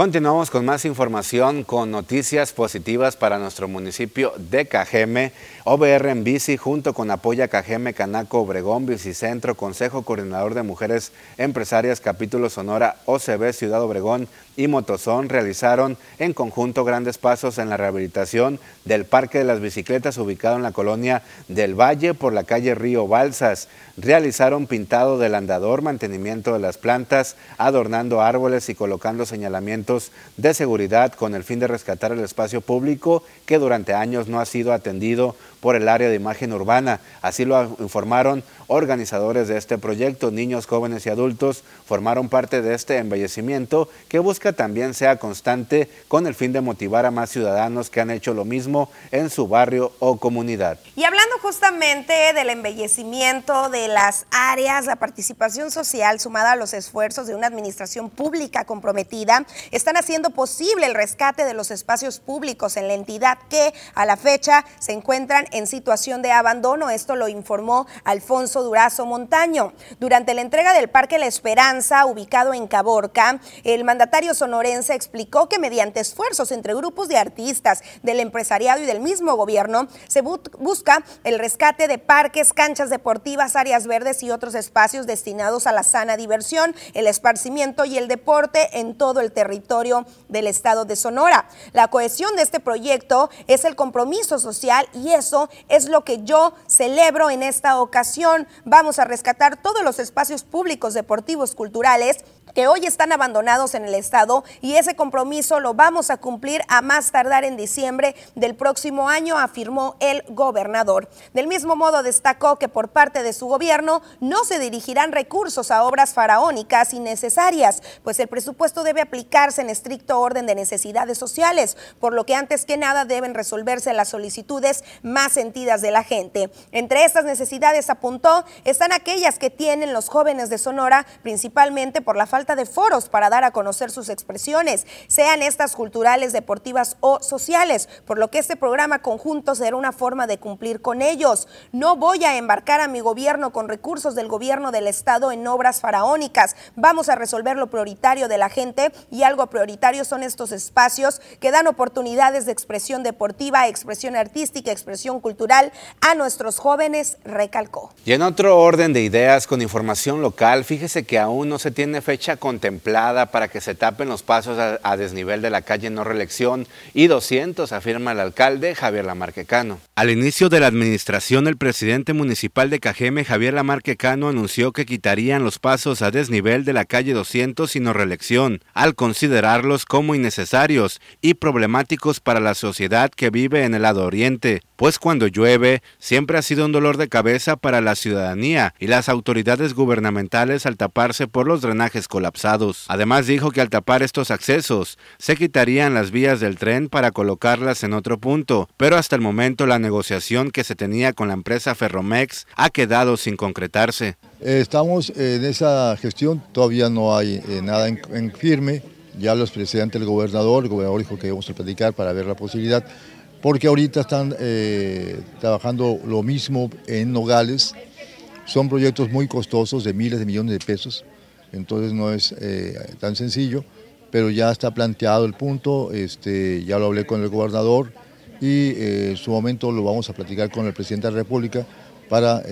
Continuamos con más información, con noticias positivas para nuestro municipio de Cajeme. OBR en bici junto con Apoya Cajeme, Canaco, Obregón, Bicicentro, Consejo Coordinador de Mujeres Empresarias, Capítulo Sonora, OCB, Ciudad Obregón y Motozón realizaron en conjunto grandes pasos en la rehabilitación del Parque de las Bicicletas ubicado en la colonia del Valle por la calle Río Balsas. Realizaron pintado del andador, mantenimiento de las plantas, adornando árboles y colocando señalamientos de seguridad con el fin de rescatar el espacio público que durante años no ha sido atendido por el área de imagen urbana. Así lo informaron organizadores de este proyecto. Niños, jóvenes y adultos formaron parte de este embellecimiento que busca también sea constante con el fin de motivar a más ciudadanos que han hecho lo mismo en su barrio o comunidad. Y hablando justamente del embellecimiento de las áreas, la participación social sumada a los esfuerzos de una administración pública comprometida, están haciendo posible el rescate de los espacios públicos en la entidad que a la fecha se encuentran en situación de abandono. Esto lo informó Alfonso Durazo Montaño. Durante la entrega del Parque La Esperanza, ubicado en Caborca, el mandatario sonorense explicó que mediante esfuerzos entre grupos de artistas, del empresariado y del mismo gobierno, se busca el rescate de parques, canchas deportivas, áreas verdes y otros espacios destinados a la sana diversión, el esparcimiento y el deporte en todo el territorio del estado de Sonora. La cohesión de este proyecto es el compromiso social y eso es lo que yo celebro en esta ocasión. Vamos a rescatar todos los espacios públicos, deportivos, culturales que hoy están abandonados en el Estado y ese compromiso lo vamos a cumplir a más tardar en diciembre del próximo año, afirmó el gobernador. Del mismo modo destacó que por parte de su gobierno no se dirigirán recursos a obras faraónicas innecesarias, pues el presupuesto debe aplicarse en estricto orden de necesidades sociales, por lo que antes que nada deben resolverse las solicitudes más sentidas de la gente. Entre estas necesidades, apuntó, están aquellas que tienen los jóvenes de Sonora, principalmente por la falta falta de foros para dar a conocer sus expresiones, sean estas culturales, deportivas o sociales, por lo que este programa conjunto será una forma de cumplir con ellos. No voy a embarcar a mi gobierno con recursos del gobierno del Estado en obras faraónicas. Vamos a resolver lo prioritario de la gente y algo prioritario son estos espacios que dan oportunidades de expresión deportiva, expresión artística, expresión cultural a nuestros jóvenes, recalcó. Y en otro orden de ideas con información local, fíjese que aún no se tiene fecha contemplada para que se tapen los pasos a, desnivel de la calle no reelección y 200, afirma el alcalde Javier Lamarquecano. Al inicio de la administración, el presidente municipal de Cajeme, Javier Lamarquecano, anunció que quitarían los pasos a desnivel de la calle 200 y no reelección, al considerarlos como innecesarios y problemáticos para la sociedad que vive en el lado oriente, pues cuando llueve siempre ha sido un dolor de cabeza para la ciudadanía y las autoridades gubernamentales al taparse por los drenajes colapsados. Además dijo que al tapar estos accesos se quitarían las vías del tren para colocarlas en otro punto, pero hasta el momento la negociación que se tenía con la empresa Ferromex ha quedado sin concretarse. Estamos en esa gestión, todavía no hay eh, nada en, firme, ya los presidentes del gobernador, el gobernador dijo que íbamos a platicar para ver la posibilidad porque ahorita están eh, trabajando lo mismo en Nogales. Son proyectos muy costosos de miles de millones de pesos, entonces no es eh, tan sencillo, pero ya está planteado el punto, este, ya lo hablé con el gobernador y eh, en su momento lo vamos a platicar con el presidente de la República para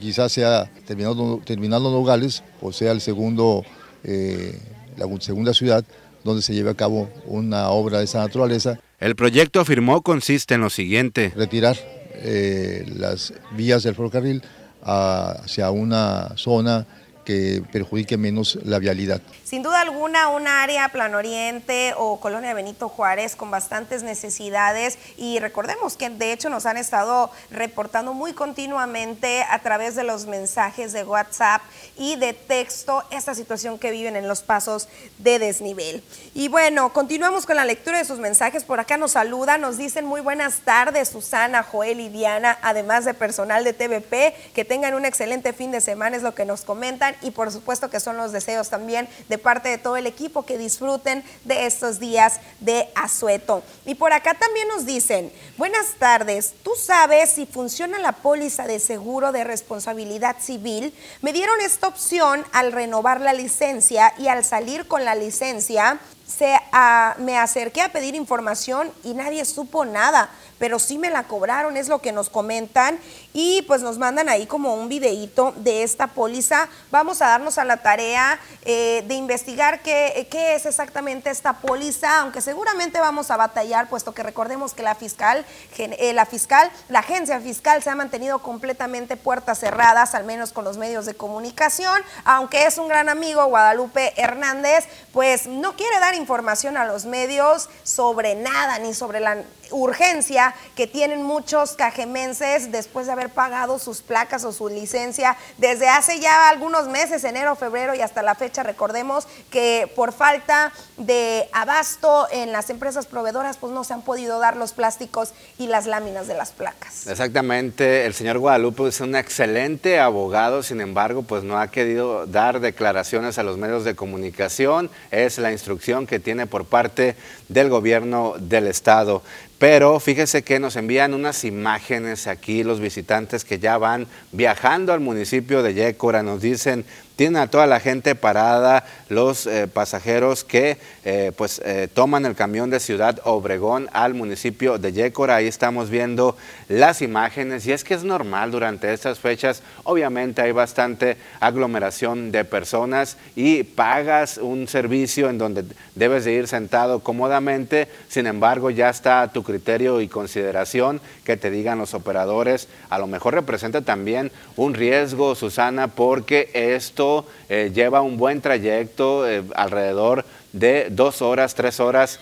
quizás sea terminando, terminando Nogales, o sea el segundo, la segunda ciudad donde se lleve a cabo una obra de esa naturaleza. El proyecto afirmó consiste en lo siguiente. Retirar eh, las vías del ferrocarril hacia una zona que perjudique menos la vialidad. Sin duda alguna, un área Plan Oriente o Colonia Benito Juárez con bastantes necesidades y recordemos que de hecho nos han estado reportando muy continuamente a través de los mensajes de WhatsApp y de texto esta situación que viven en los pasos de desnivel. Y bueno, continuamos con la lectura de sus mensajes. Por acá nos saludan, nos dicen muy buenas tardes Susana, Joel y Diana, además de personal de TVP, que tengan un excelente fin de semana es lo que nos comentan y por supuesto que son los deseos también de parte de todo el equipo que disfruten de estos días de asueto. Y por acá también nos dicen, buenas tardes, ¿tú sabes si funciona la póliza de seguro de responsabilidad civil? Me dieron esta opción al renovar la licencia y al salir con la licencia se, ah, me acerqué a pedir información y nadie supo nada, pero sí me la cobraron, es lo que nos comentan y pues nos mandan ahí como un videíto de esta póliza. Vamos a darnos a la tarea eh, de investigar qué, qué, es exactamente esta póliza, aunque seguramente vamos a batallar, puesto que recordemos que la fiscal, eh, la fiscal, la agencia fiscal se ha mantenido completamente puertas cerradas, al menos con los medios de comunicación, aunque es un gran amigo, Guadalupe Hernández, pues no quiere dar información a los medios sobre nada, ni sobre la urgencia que tienen muchos cajemenses después de haber pagado sus placas o su licencia desde hace ya algunos meses, enero, febrero y hasta la fecha. Recordemos que por falta de abasto en las empresas proveedoras, pues no se han podido dar los plásticos y las láminas de las placas. Exactamente, el señor Guadalupe es un excelente abogado, sin embargo, pues no ha querido dar declaraciones a los medios de comunicación. Es la instrucción que tiene por parte del gobierno del estado. Pero fíjese que nos envían unas imágenes aquí los visitantes que ya van viajando al municipio de Yécora. Nos dicen, tienen a toda la gente parada, los eh, pasajeros que eh, pues eh, toman el camión de Ciudad Obregón al municipio de Yécora. Ahí estamos viendo las imágenes y es que es normal durante estas fechas. Obviamente hay bastante aglomeración de personas y pagas un servicio en donde debes de ir sentado cómodamente. Sin embargo, ya está a tu criterio y consideración que te digan los operadores. A lo mejor representa también un riesgo, Susana, porque esto eh, lleva un buen trayecto, eh, alrededor de dos horas, tres horas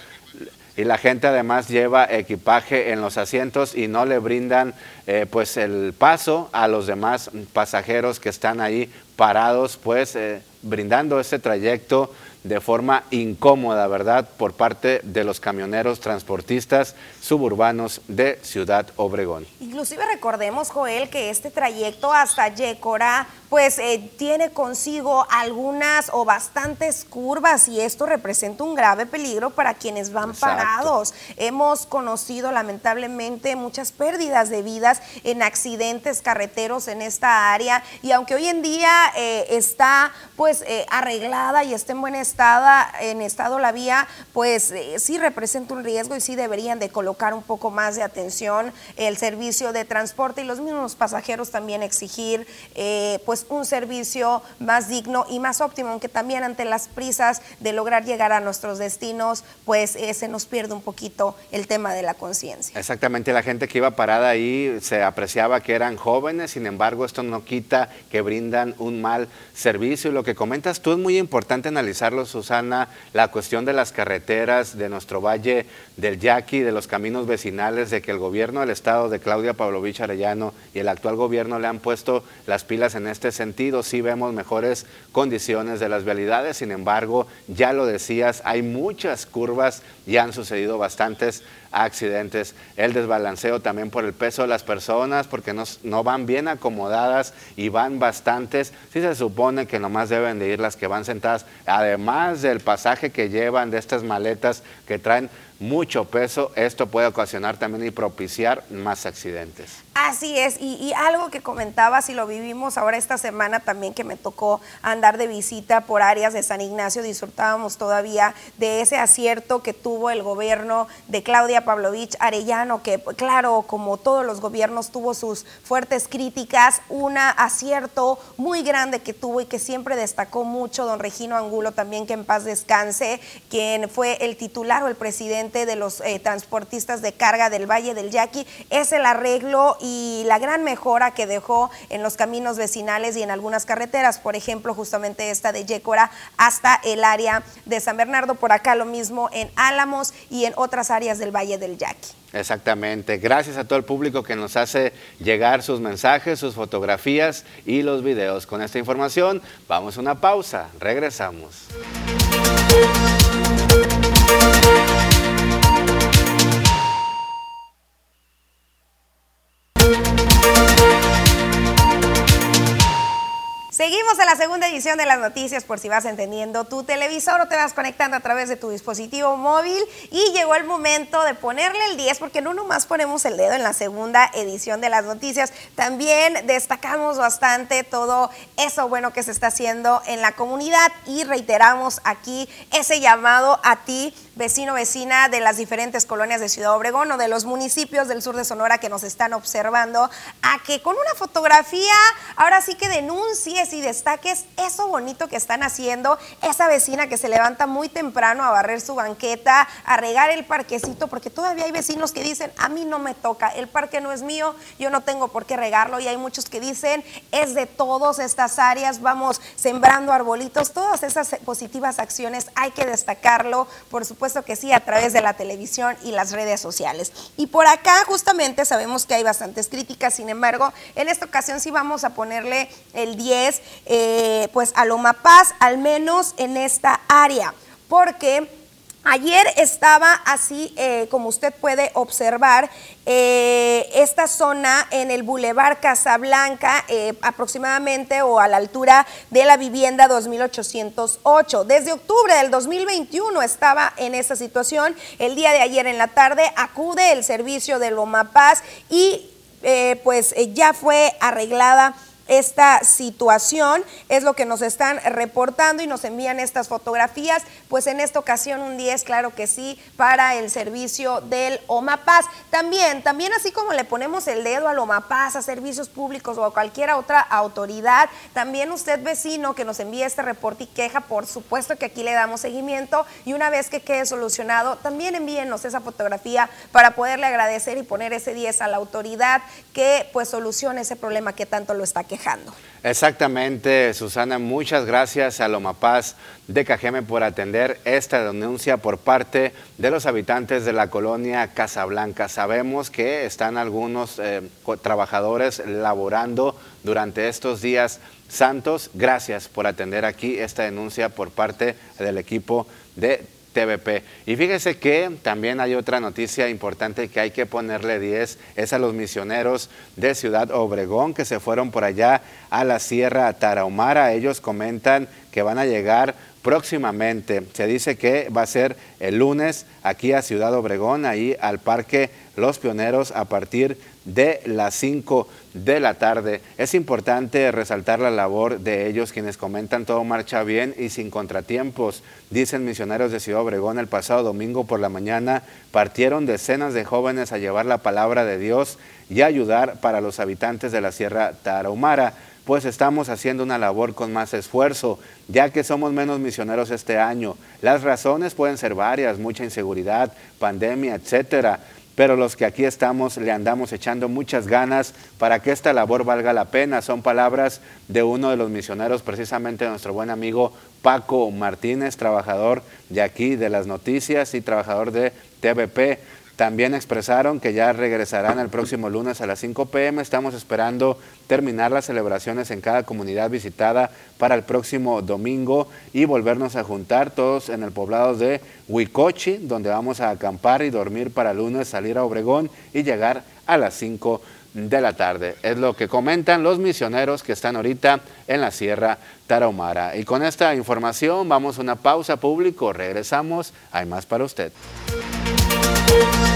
y la gente además lleva equipaje en los asientos y no le brindan eh, pues el paso a los demás pasajeros que están ahí parados pues brindando ese trayecto de forma incómoda, ¿verdad?, por parte de los camioneros transportistas suburbanos de Ciudad Obregón. Inclusive recordemos, Joel, que este trayecto hasta Yécora, pues eh, tiene consigo algunas o bastantes curvas y esto representa un grave peligro para quienes van parados. Hemos conocido lamentablemente muchas pérdidas de vidas en accidentes carreteros en esta área y aunque hoy en día eh, está pues eh, arreglada y está en buen estado, en estado la vía, pues sí representa un riesgo y sí deberían de colocar un poco más de atención el servicio de transporte y los mismos pasajeros también exigir eh, pues un servicio más digno y más óptimo, aunque también ante las prisas de lograr llegar a nuestros destinos, pues eh, se nos pierde un poquito el tema de la conciencia. Exactamente, la gente que iba parada ahí se apreciaba que eran jóvenes, sin embargo esto no quita que brindan un mal servicio y lo que comentas tú es muy importante analizarlo, Susana, la cuestión de las carreteras de nuestro valle del Yaqui, de los caminos vecinales de que el gobierno del estado de Claudia Pavlovich Arellano y el actual gobierno le han puesto las pilas en este sentido. Sí vemos mejores condiciones de las vialidades, sin embargo, ya lo decías, hay muchas curvas y han sucedido bastantes accidentes, el desbalanceo también por el peso de las personas, porque no, no, van bien acomodadas y van bastantes. Sí se supone que nomás deben de ir las que van sentadas, además del pasaje que llevan de estas maletas que traen mucho peso, esto puede ocasionar también y propiciar más accidentes. Así es, y, algo que comentabas y lo vivimos ahora esta semana también que me tocó andar de visita por áreas de San Ignacio, disfrutábamos todavía de ese acierto que tuvo el gobierno de Claudia Pavlovich Arellano, que claro, como todos los gobiernos tuvo sus fuertes críticas, un acierto muy grande que tuvo y que siempre destacó mucho don Regino Angulo también, que en paz descanse, quien fue el titular o el presidente de los eh, transportistas de carga del Valle del Yaqui, es el arreglo y la gran mejora que dejó en los caminos vecinales y en algunas carreteras, por ejemplo, justamente esta de Yécora hasta el área de San Bernardo, por acá lo mismo en Álamos y en otras áreas del Valle del Yaqui. Exactamente. Gracias a todo el público que nos hace llegar sus mensajes, sus fotografías y los videos. Con esta información vamos a una pausa. Regresamos. Seguimos en la segunda edición de las noticias por si vas entendiendo tu televisor o te vas conectando a través de tu dispositivo móvil. Y llegó el momento de ponerle el 10 porque no nomás ponemos el dedo en la segunda edición de las noticias, también destacamos bastante todo eso bueno que se está haciendo en la comunidad. Y reiteramos aquí ese llamado a ti vecino, vecina de las diferentes colonias de Ciudad Obregón o de los municipios del sur de Sonora que nos están observando, a que con una fotografía ahora sí que denuncies y destaques eso bonito que están haciendo, esa vecina que se levanta muy temprano a barrer su banqueta, a regar el parquecito, porque todavía hay vecinos que dicen, a mí no me toca, el parque no es mío, yo no tengo por qué regarlo, y hay muchos que dicen, es de todas estas áreas, vamos sembrando arbolitos, todas esas positivas acciones hay que destacarlo, por supuesto supuesto que sí, a través de la televisión y las redes sociales. Y por acá justamente sabemos que hay bastantes críticas, sin embargo, en esta ocasión sí vamos a ponerle el 10 eh, pues a Loma Paz, al menos en esta área, porque Ayer estaba así, eh, como usted puede observar, eh, esta zona en el Boulevard Casablanca, eh, aproximadamente o a la altura de la vivienda 2808. Desde octubre del 2021 estaba en esa situación. El día de ayer en la tarde acude el servicio de Loma Paz y pues ya fue arreglada esta situación. Es lo que nos están reportando y nos envían estas fotografías. Pues en esta ocasión un 10, claro que sí, para el servicio del OMAPAS. También, también así como le ponemos el dedo al OMAPAS, a servicios públicos o a cualquier otra autoridad, también usted vecino que nos envíe este reporte y queja, por supuesto que aquí le damos seguimiento y una vez que quede solucionado, también envíenos esa fotografía para poderle agradecer y poner ese 10 a la autoridad que pues solucione ese problema que tanto lo está Exactamente, Susana, muchas gracias a Lomapaz de Cajeme por atender esta denuncia por parte de los habitantes de la colonia Casablanca. Sabemos que están algunos eh, trabajadores laborando durante estos días santos. Gracias por atender aquí esta denuncia por parte del equipo de TVP. Y fíjese que también hay otra noticia importante que hay que ponerle 10, es a los misioneros de Ciudad Obregón que se fueron por allá a la Sierra Tarahumara. Ellos comentan que van a llegar próximamente. Se dice que va a ser el lunes aquí a Ciudad Obregón, ahí al Parque Los Pioneros a partir de las 5 de la tarde. Es importante resaltar la labor de ellos quienes comentan todo marcha bien y sin contratiempos. Dicen misioneros de Ciudad Obregón el pasado domingo por la mañana partieron decenas de jóvenes a llevar la palabra de Dios y ayudar para los habitantes de la Sierra Tarahumara pues estamos haciendo una labor con más esfuerzo, ya que somos menos misioneros este año. Las razones pueden ser varias, mucha inseguridad, pandemia, etcétera pero los que aquí estamos le andamos echando muchas ganas para que esta labor valga la pena. Son palabras de uno de los misioneros, precisamente nuestro buen amigo Paco Martínez, trabajador de aquí de las noticias y trabajador de TVP. También expresaron que ya regresarán el próximo lunes a las 5 pm. Estamos esperando terminar las celebraciones en cada comunidad visitada para el próximo domingo y volvernos a juntar todos en el poblado de Huicochi, donde vamos a acampar y dormir para el lunes, salir a Obregón y llegar a las 5 de la tarde. Es lo que comentan los misioneros que están ahorita en la Sierra Tarahumara. Y con esta información vamos a una pausa público, regresamos, hay más para usted. Continuamos y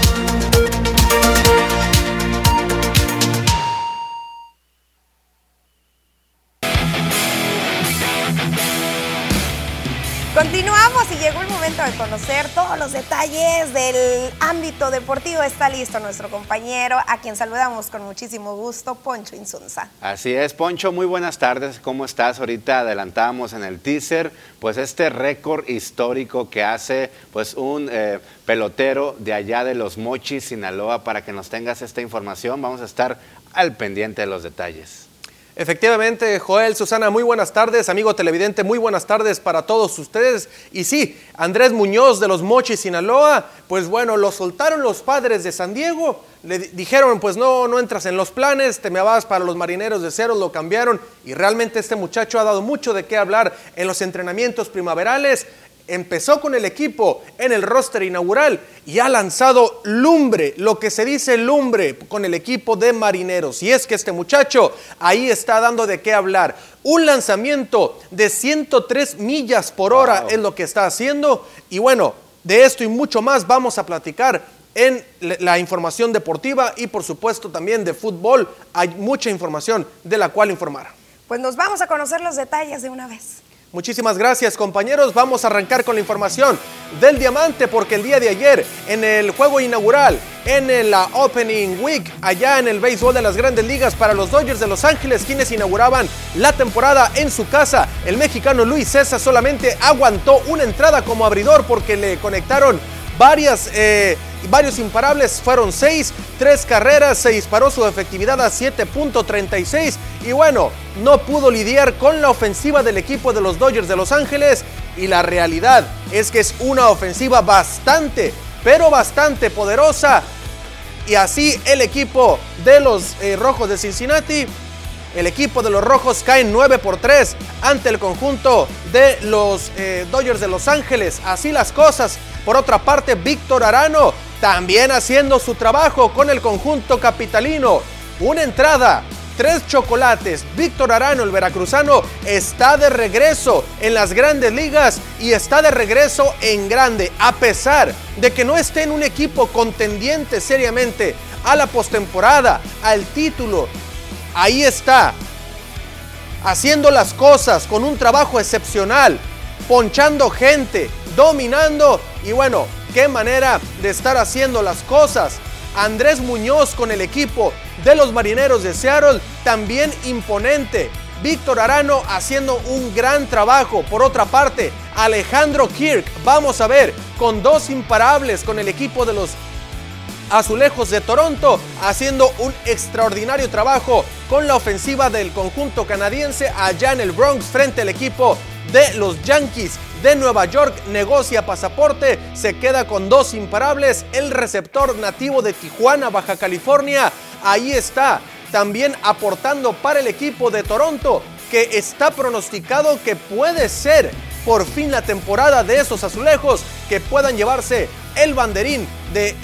todos los detalles del ámbito deportivo. Está listo nuestro compañero, a quien saludamos con muchísimo gusto, Poncho Insunza. Así es, Poncho, muy buenas tardes. ¿Cómo estás? Ahorita adelantábamos en el teaser, pues este récord histórico que hace pues un eh, pelotero de allá de los Mochis, Sinaloa, para que nos tengas esta información. Vamos a estar al pendiente de los detalles. Efectivamente, Joel, Susana, muy buenas tardes, amigo televidente, muy buenas tardes para todos ustedes. Y sí, Andrés Muñoz de los Mochis, Sinaloa, pues bueno, lo soltaron los padres de San Diego, le dijeron, pues no, no entras en los planes, te me vas para los marineros de cero, lo cambiaron. Y realmente este muchacho ha dado mucho de qué hablar en los entrenamientos primaverales empezó con el equipo en el roster inaugural y ha lanzado lumbre, lo que se dice lumbre con el equipo de marineros. Y es que este muchacho ahí está dando de qué hablar. Un lanzamiento de 103 millas por hora es lo que está haciendo. Y bueno, de esto y mucho más vamos a platicar en la información deportiva y por supuesto también de fútbol. Hay mucha información de la cual informar. Pues nos vamos a conocer los detalles de una vez. Muchísimas gracias compañeros, vamos a arrancar con la información del diamante porque el día de ayer en el juego inaugural, en la Opening Week, allá en el béisbol de las grandes ligas para los Dodgers de Los Ángeles, quienes inauguraban la temporada en su casa, el mexicano Luis César solamente aguantó una entrada como abridor porque le conectaron varias, eh, varios imparables, fueron seis, tres carreras, se disparó su efectividad a 7.36 y bueno, no pudo lidiar con la ofensiva del equipo de los Dodgers de Los Ángeles y la realidad es que es una ofensiva bastante, pero bastante poderosa y así el equipo de los eh, Rojos de Cincinnati el equipo de los Rojos cae 9 por 3 ante el conjunto de los eh, Dodgers de Los Ángeles. Así las cosas. Por otra parte, Víctor Arano también haciendo su trabajo con el conjunto capitalino. Una entrada, tres chocolates. Víctor Arano, el veracruzano, está de regreso en las grandes ligas y está de regreso en grande, a pesar de que no esté en un equipo contendiente seriamente a la postemporada, al título. Ahí está, haciendo las cosas con un trabajo excepcional, ponchando gente, dominando y bueno, qué manera de estar haciendo las cosas. Andrés Muñoz con el equipo de los Marineros de Seattle, también imponente. Víctor Arano haciendo un gran trabajo. Por otra parte, Alejandro Kirk, vamos a ver, con dos imparables con el equipo de los Azulejos de Toronto, haciendo un extraordinario trabajo con la ofensiva del conjunto canadiense allá en el Bronx frente al equipo de los Yankees de Nueva York negocia pasaporte, se queda con dos imparables, el receptor nativo de Tijuana, Baja California, ahí está, también aportando para el equipo de Toronto, que está pronosticado que puede ser por fin la temporada de esos azulejos que puedan llevarse el banderín de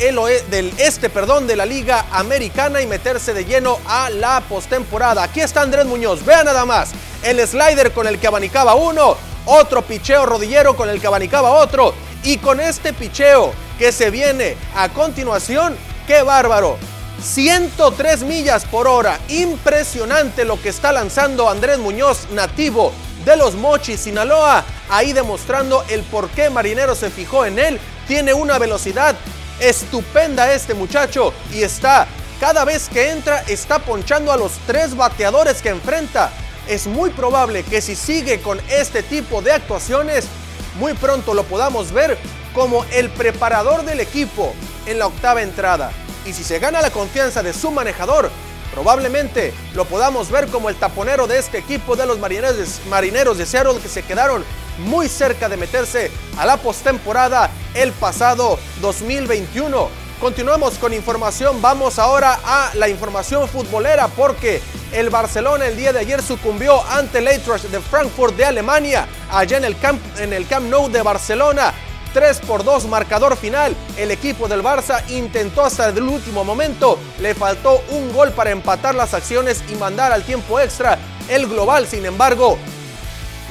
del este perdón, de la Liga Americana y meterse de lleno a la postemporada. Aquí está Andrés Muñoz, vean nada más, el slider con el que abanicaba uno, otro picheo rodillero con el que abanicaba otro y con este picheo que se viene a continuación, qué bárbaro. 103 millas por hora, impresionante lo que está lanzando Andrés Muñoz, nativo de los Mochis, Sinaloa, ahí demostrando el por qué Marinero se fijó en él. Tiene una velocidad estupenda este muchacho y está, cada vez que entra, está ponchando a los tres bateadores que enfrenta. Es muy probable que si sigue con este tipo de actuaciones, muy pronto lo podamos ver como el preparador del equipo en la octava entrada. Y si se gana la confianza de su manejador, probablemente lo podamos ver como el taponero de este equipo de los marineros de, marineros de Seattle que se quedaron muy cerca de meterse a la postemporada el pasado 2021. Continuamos con información, vamos ahora a la información futbolera porque el Barcelona el día de ayer sucumbió ante el Eintracht de Frankfurt de Alemania, allá en el Camp, en el Camp Nou de Barcelona. 3 por 2 marcador final. El equipo del Barça intentó hasta el último momento. Le faltó un gol para empatar las acciones y mandar al tiempo extra el global. Sin embargo,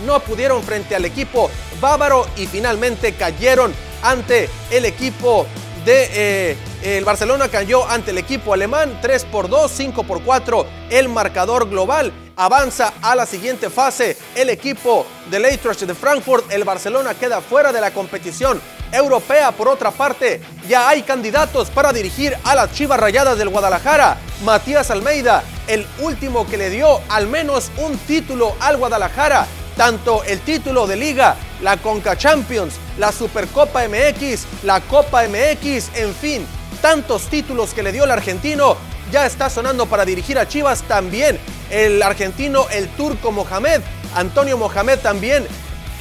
no pudieron frente al equipo bávaro y finalmente cayeron ante el equipo de eh, el Barcelona cayó ante el equipo alemán 3 por 2, 5 por 4 el marcador global. Avanza a la siguiente fase el equipo del Eintracht de Frankfurt. El Barcelona queda fuera de la competición europea. Por otra parte ya hay candidatos para dirigir a las Chivas Rayadas del Guadalajara. Matías Almeida el último que le dio al menos un título al Guadalajara tanto el título de liga, la Conca Champions, la Supercopa MX, la Copa MX, en fin, tantos títulos que le dio el argentino, ya está sonando para dirigir a Chivas también el argentino, el turco Mohamed, Antonio Mohamed también.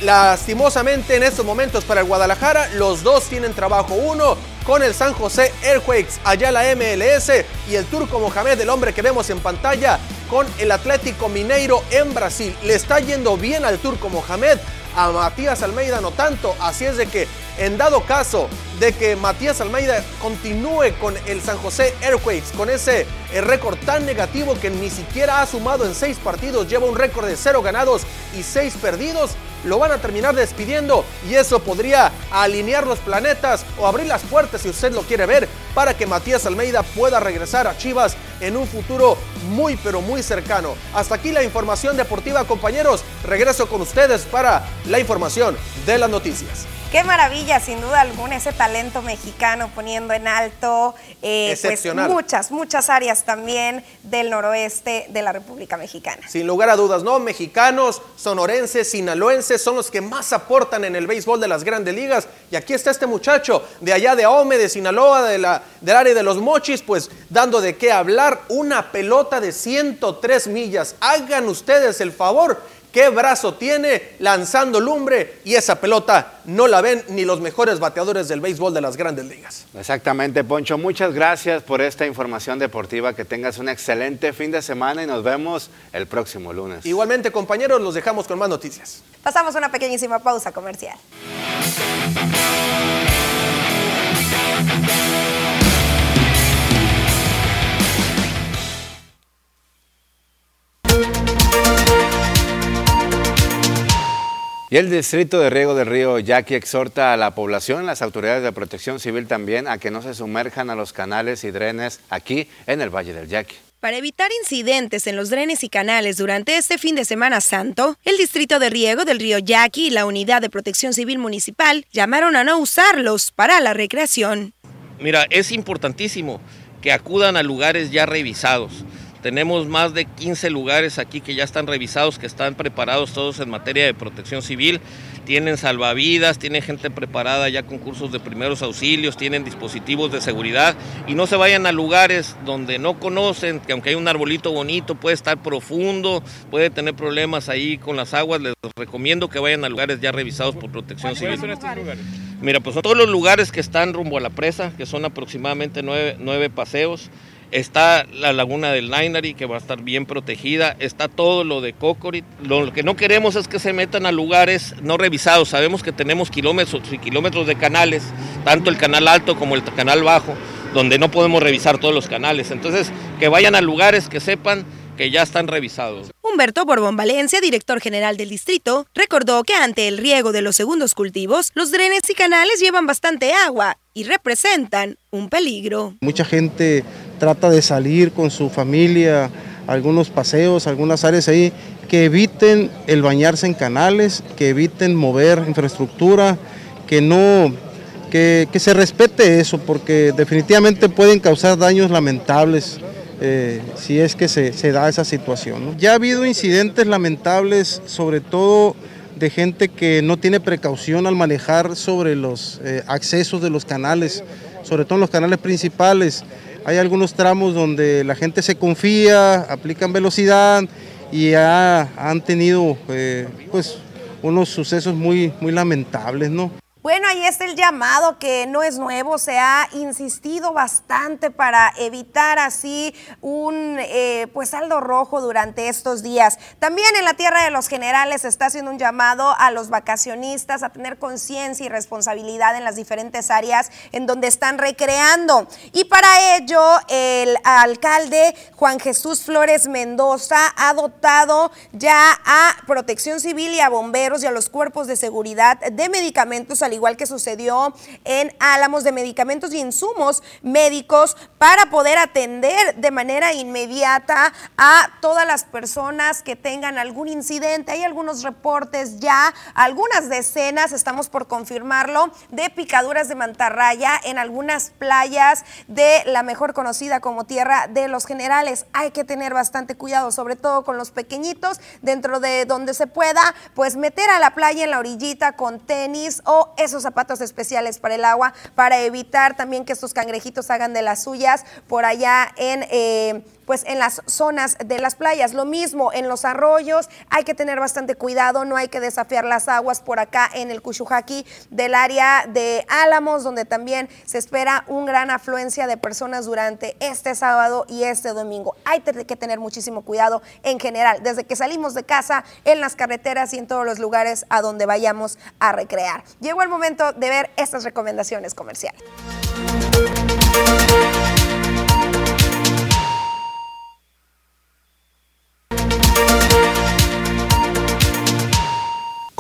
Lastimosamente en estos momentos para el Guadalajara, los dos tienen trabajo. Uno con el San José Airquakes, allá la MLS, y el turco Mohamed, el hombre que vemos en pantalla, con el Atlético Mineiro en Brasil. Le está yendo bien al turco Mohamed, a Matías Almeida no tanto, así es de que en dado caso de que Matías Almeida continúe con el San José Airquakes, con ese eh, récord tan negativo que ni siquiera ha sumado en seis partidos, lleva un récord de cero ganados y seis perdidos, lo van a terminar despidiendo y eso podría alinear los planetas o abrir las puertas si usted lo quiere ver para que Matías Almeida pueda regresar a Chivas en un futuro muy pero muy cercano. Hasta aquí la información deportiva compañeros, regreso con ustedes para la información de las noticias. Qué maravilla, sin duda alguna, ese talento mexicano poniendo en alto eh, pues, muchas, muchas áreas también del noroeste de la República Mexicana. Sin lugar a dudas, ¿no? Mexicanos, sonorenses, sinaloenses son los que más aportan en el béisbol de las grandes ligas. Y aquí está este muchacho de allá de Ome, de Sinaloa, de la, del área de los Mochis, pues dando de qué hablar. Una pelota de 103 millas. Hagan ustedes el favor qué brazo tiene lanzando lumbre y esa pelota no la ven ni los mejores bateadores del béisbol de las grandes ligas. Exactamente, Poncho. Muchas gracias por esta información deportiva. Que tengas un excelente fin de semana y nos vemos el próximo lunes. Igualmente, compañeros, los dejamos con más noticias. Pasamos una pequeñísima pausa comercial. Y el Distrito de Riego del Río Yaqui exhorta a la población, las autoridades de protección civil también, a que no se sumerjan a los canales y drenes aquí en el Valle del Yaqui. Para evitar incidentes en los drenes y canales durante este fin de Semana Santo, el Distrito de Riego del Río Yaqui y la Unidad de Protección Civil Municipal llamaron a no usarlos para la recreación. Mira, es importantísimo que acudan a lugares ya revisados tenemos más de 15 lugares aquí que ya están revisados, que están preparados todos en materia de protección civil. tienen salvavidas, tienen gente preparada ya con cursos de primeros auxilios, tienen dispositivos de seguridad y no se vayan a lugares donde no conocen, que aunque hay un arbolito bonito puede estar profundo, puede tener problemas ahí con las aguas, les recomiendo que vayan a lugares ya revisados por protección civil. son estos lugares? Mira, pues son todos los lugares que están rumbo a la presa, que son aproximadamente nueve, nueve paseos. Está la laguna del Nainari, que va a estar bien protegida. Está todo lo de Cocorit. Lo que no queremos es que se metan a lugares no revisados. Sabemos que tenemos kilómetros y kilómetros de canales, tanto el canal alto como el canal bajo, donde no podemos revisar todos los canales. Entonces, que vayan a lugares que sepan que ya están revisados. Humberto Borbón Valencia, director general del distrito, recordó que ante el riego de los segundos cultivos, los drenes y canales llevan bastante agua y representan un peligro. Mucha gente trata de salir con su familia, algunos paseos, algunas áreas ahí, que eviten el bañarse en canales, que eviten mover infraestructura, que no, que, que se respete eso, porque definitivamente pueden causar daños lamentables. Eh, si es que se, se da esa situación. Ya ha habido incidentes lamentables, sobre todo de gente que no tiene precaución al manejar sobre los eh, accesos de los canales, sobre todo en los canales principales. Hay algunos tramos donde la gente se confía, aplican velocidad y ya han tenido eh, pues, unos sucesos muy, muy lamentables, ¿no? Bueno, ahí está el llamado que no es nuevo, se ha insistido bastante para evitar así un eh, pues saldo rojo durante estos días. También en la Tierra de los Generales se está haciendo un llamado a los vacacionistas a tener conciencia y responsabilidad en las diferentes áreas en donde están recreando. Y para ello, el alcalde Juan Jesús Flores Mendoza ha dotado ya a Protección Civil y a bomberos y a los cuerpos de seguridad de medicamentos al igual que sucedió en Álamos de medicamentos y insumos médicos para poder atender de manera inmediata a todas las personas que tengan algún incidente. Hay algunos reportes ya, algunas decenas, estamos por confirmarlo, de picaduras de mantarraya en algunas playas de la mejor conocida como Tierra de los Generales. Hay que tener bastante cuidado, sobre todo con los pequeñitos, dentro de donde se pueda, pues meter a la playa en la orillita con tenis o esos zapatos especiales para el agua, para evitar también que estos cangrejitos hagan de las suyas por allá en... Eh, pues en las zonas de las playas. Lo mismo en los arroyos, hay que tener bastante cuidado, no hay que desafiar las aguas por acá en el Cuchujaqui del área de Álamos, donde también se espera un gran afluencia de personas durante este sábado y este domingo. Hay que tener muchísimo cuidado en general, desde que salimos de casa, en las carreteras y en todos los lugares a donde vayamos a recrear. Llegó el momento de ver estas recomendaciones comerciales.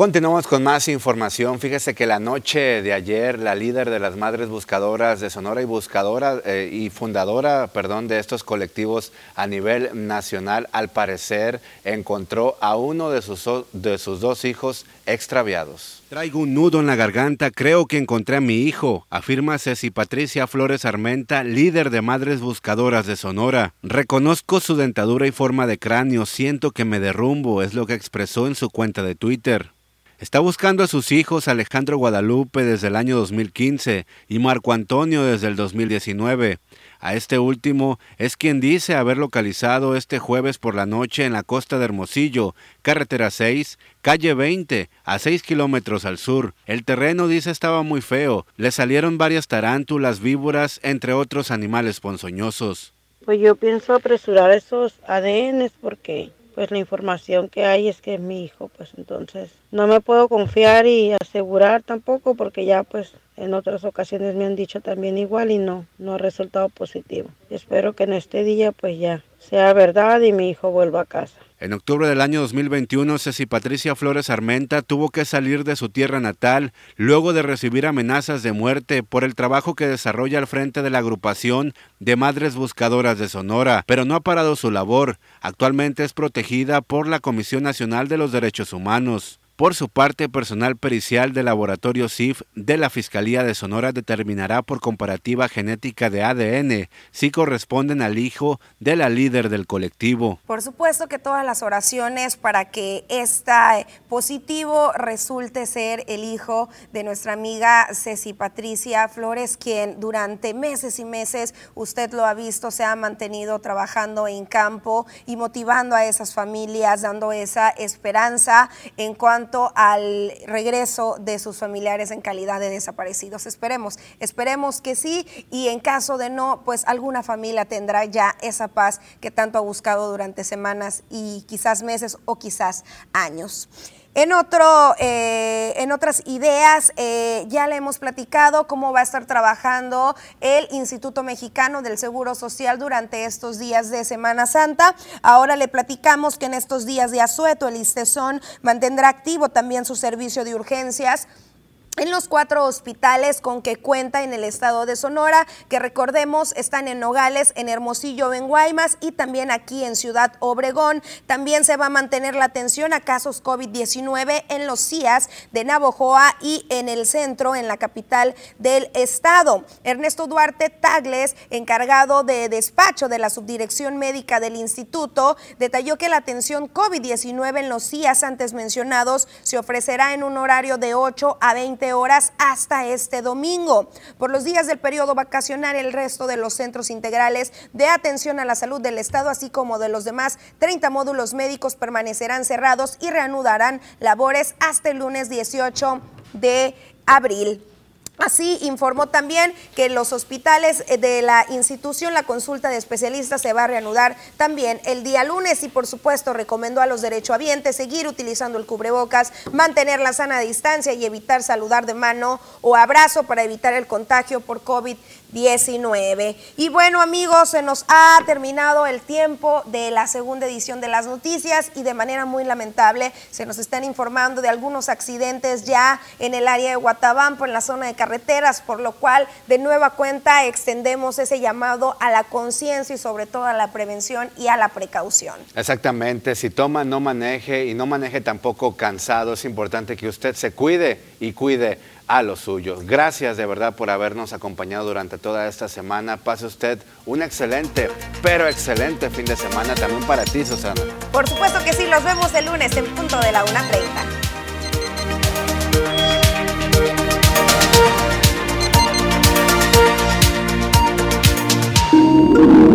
Continuamos con más información. Fíjese que la noche de ayer, la líder de las Madres Buscadoras de Sonora y buscadora eh, y fundadora, perdón, de estos colectivos a nivel nacional, al parecer encontró a uno de sus, de sus dos hijos extraviados. Traigo un nudo en la garganta, creo que encontré a mi hijo, afirma Ceci Patricia Flores Armenta, líder de Madres Buscadoras de Sonora. Reconozco su dentadura y forma de cráneo, siento que me derrumbo, es lo que expresó en su cuenta de Twitter. Está buscando a sus hijos Alejandro Guadalupe desde el año 2015 y Marco Antonio desde el 2019. A este último es quien dice haber localizado este jueves por la noche en la costa de Hermosillo, carretera 6, calle 20, a 6 kilómetros al sur. El terreno dice estaba muy feo, le salieron varias tarántulas, víboras, entre otros animales ponzoñosos. Pues yo pienso apresurar esos ADNs porque pues la información que hay es que es mi hijo, pues entonces no me puedo confiar y asegurar tampoco porque ya pues en otras ocasiones me han dicho también igual y no, no ha resultado positivo. Espero que en este día pues ya sea verdad y mi hijo vuelva a casa. En octubre del año 2021, Ceci Patricia Flores Armenta tuvo que salir de su tierra natal luego de recibir amenazas de muerte por el trabajo que desarrolla al frente de la agrupación de Madres Buscadoras de Sonora, pero no ha parado su labor. Actualmente es protegida por la Comisión Nacional de los Derechos Humanos. Por su parte, personal pericial del laboratorio CIF de la Fiscalía de Sonora determinará por comparativa genética de ADN si corresponden al hijo de la líder del colectivo. Por supuesto que todas las oraciones para que este positivo resulte ser el hijo de nuestra amiga Ceci Patricia Flores, quien durante meses y meses, usted lo ha visto, se ha mantenido trabajando en campo y motivando a esas familias, dando esa esperanza en cuanto al regreso de sus familiares en calidad de desaparecidos. Esperemos, esperemos que sí y en caso de no, pues alguna familia tendrá ya esa paz que tanto ha buscado durante semanas y quizás meses o quizás años. En, otro, eh, en otras ideas, eh, ya le hemos platicado cómo va a estar trabajando el Instituto Mexicano del Seguro Social durante estos días de Semana Santa. Ahora le platicamos que en estos días de asueto el ISTESON mantendrá activo también su servicio de urgencias en los cuatro hospitales con que cuenta en el estado de Sonora, que recordemos están en Nogales, en Hermosillo, en Guaymas y también aquí en Ciudad Obregón. También se va a mantener la atención a casos COVID-19 en los CIAS de Navojoa y en el centro, en la capital del estado. Ernesto Duarte Tagles, encargado de despacho de la subdirección médica del instituto, detalló que la atención COVID-19 en los CIAS antes mencionados se ofrecerá en un horario de 8 a 20 horas hasta este domingo. Por los días del periodo vacacional, el resto de los centros integrales de atención a la salud del Estado, así como de los demás 30 módulos médicos, permanecerán cerrados y reanudarán labores hasta el lunes 18 de abril. Así informó también que en los hospitales eh, de la institución la consulta de especialistas se va a reanudar también el día lunes y por supuesto recomendó a los derechohabientes seguir utilizando el cubrebocas, mantener la sana distancia y evitar saludar de mano o abrazo para evitar el contagio por COVID-19. 19. Y bueno amigos, se nos ha terminado el tiempo de la segunda edición de las noticias y de manera muy lamentable se nos están informando de algunos accidentes ya en el área de Guatabampo, en la zona de carreteras, por lo cual de nueva cuenta extendemos ese llamado a la conciencia y sobre todo a la prevención y a la precaución. Exactamente, si toma no maneje y no maneje tampoco cansado, es importante que usted se cuide y cuide a los suyos. Gracias de verdad por habernos acompañado durante toda esta semana. Pase usted un excelente, pero excelente fin de semana también para ti, Susana. Por supuesto que sí, los vemos el lunes en punto de la 1.30.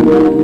thank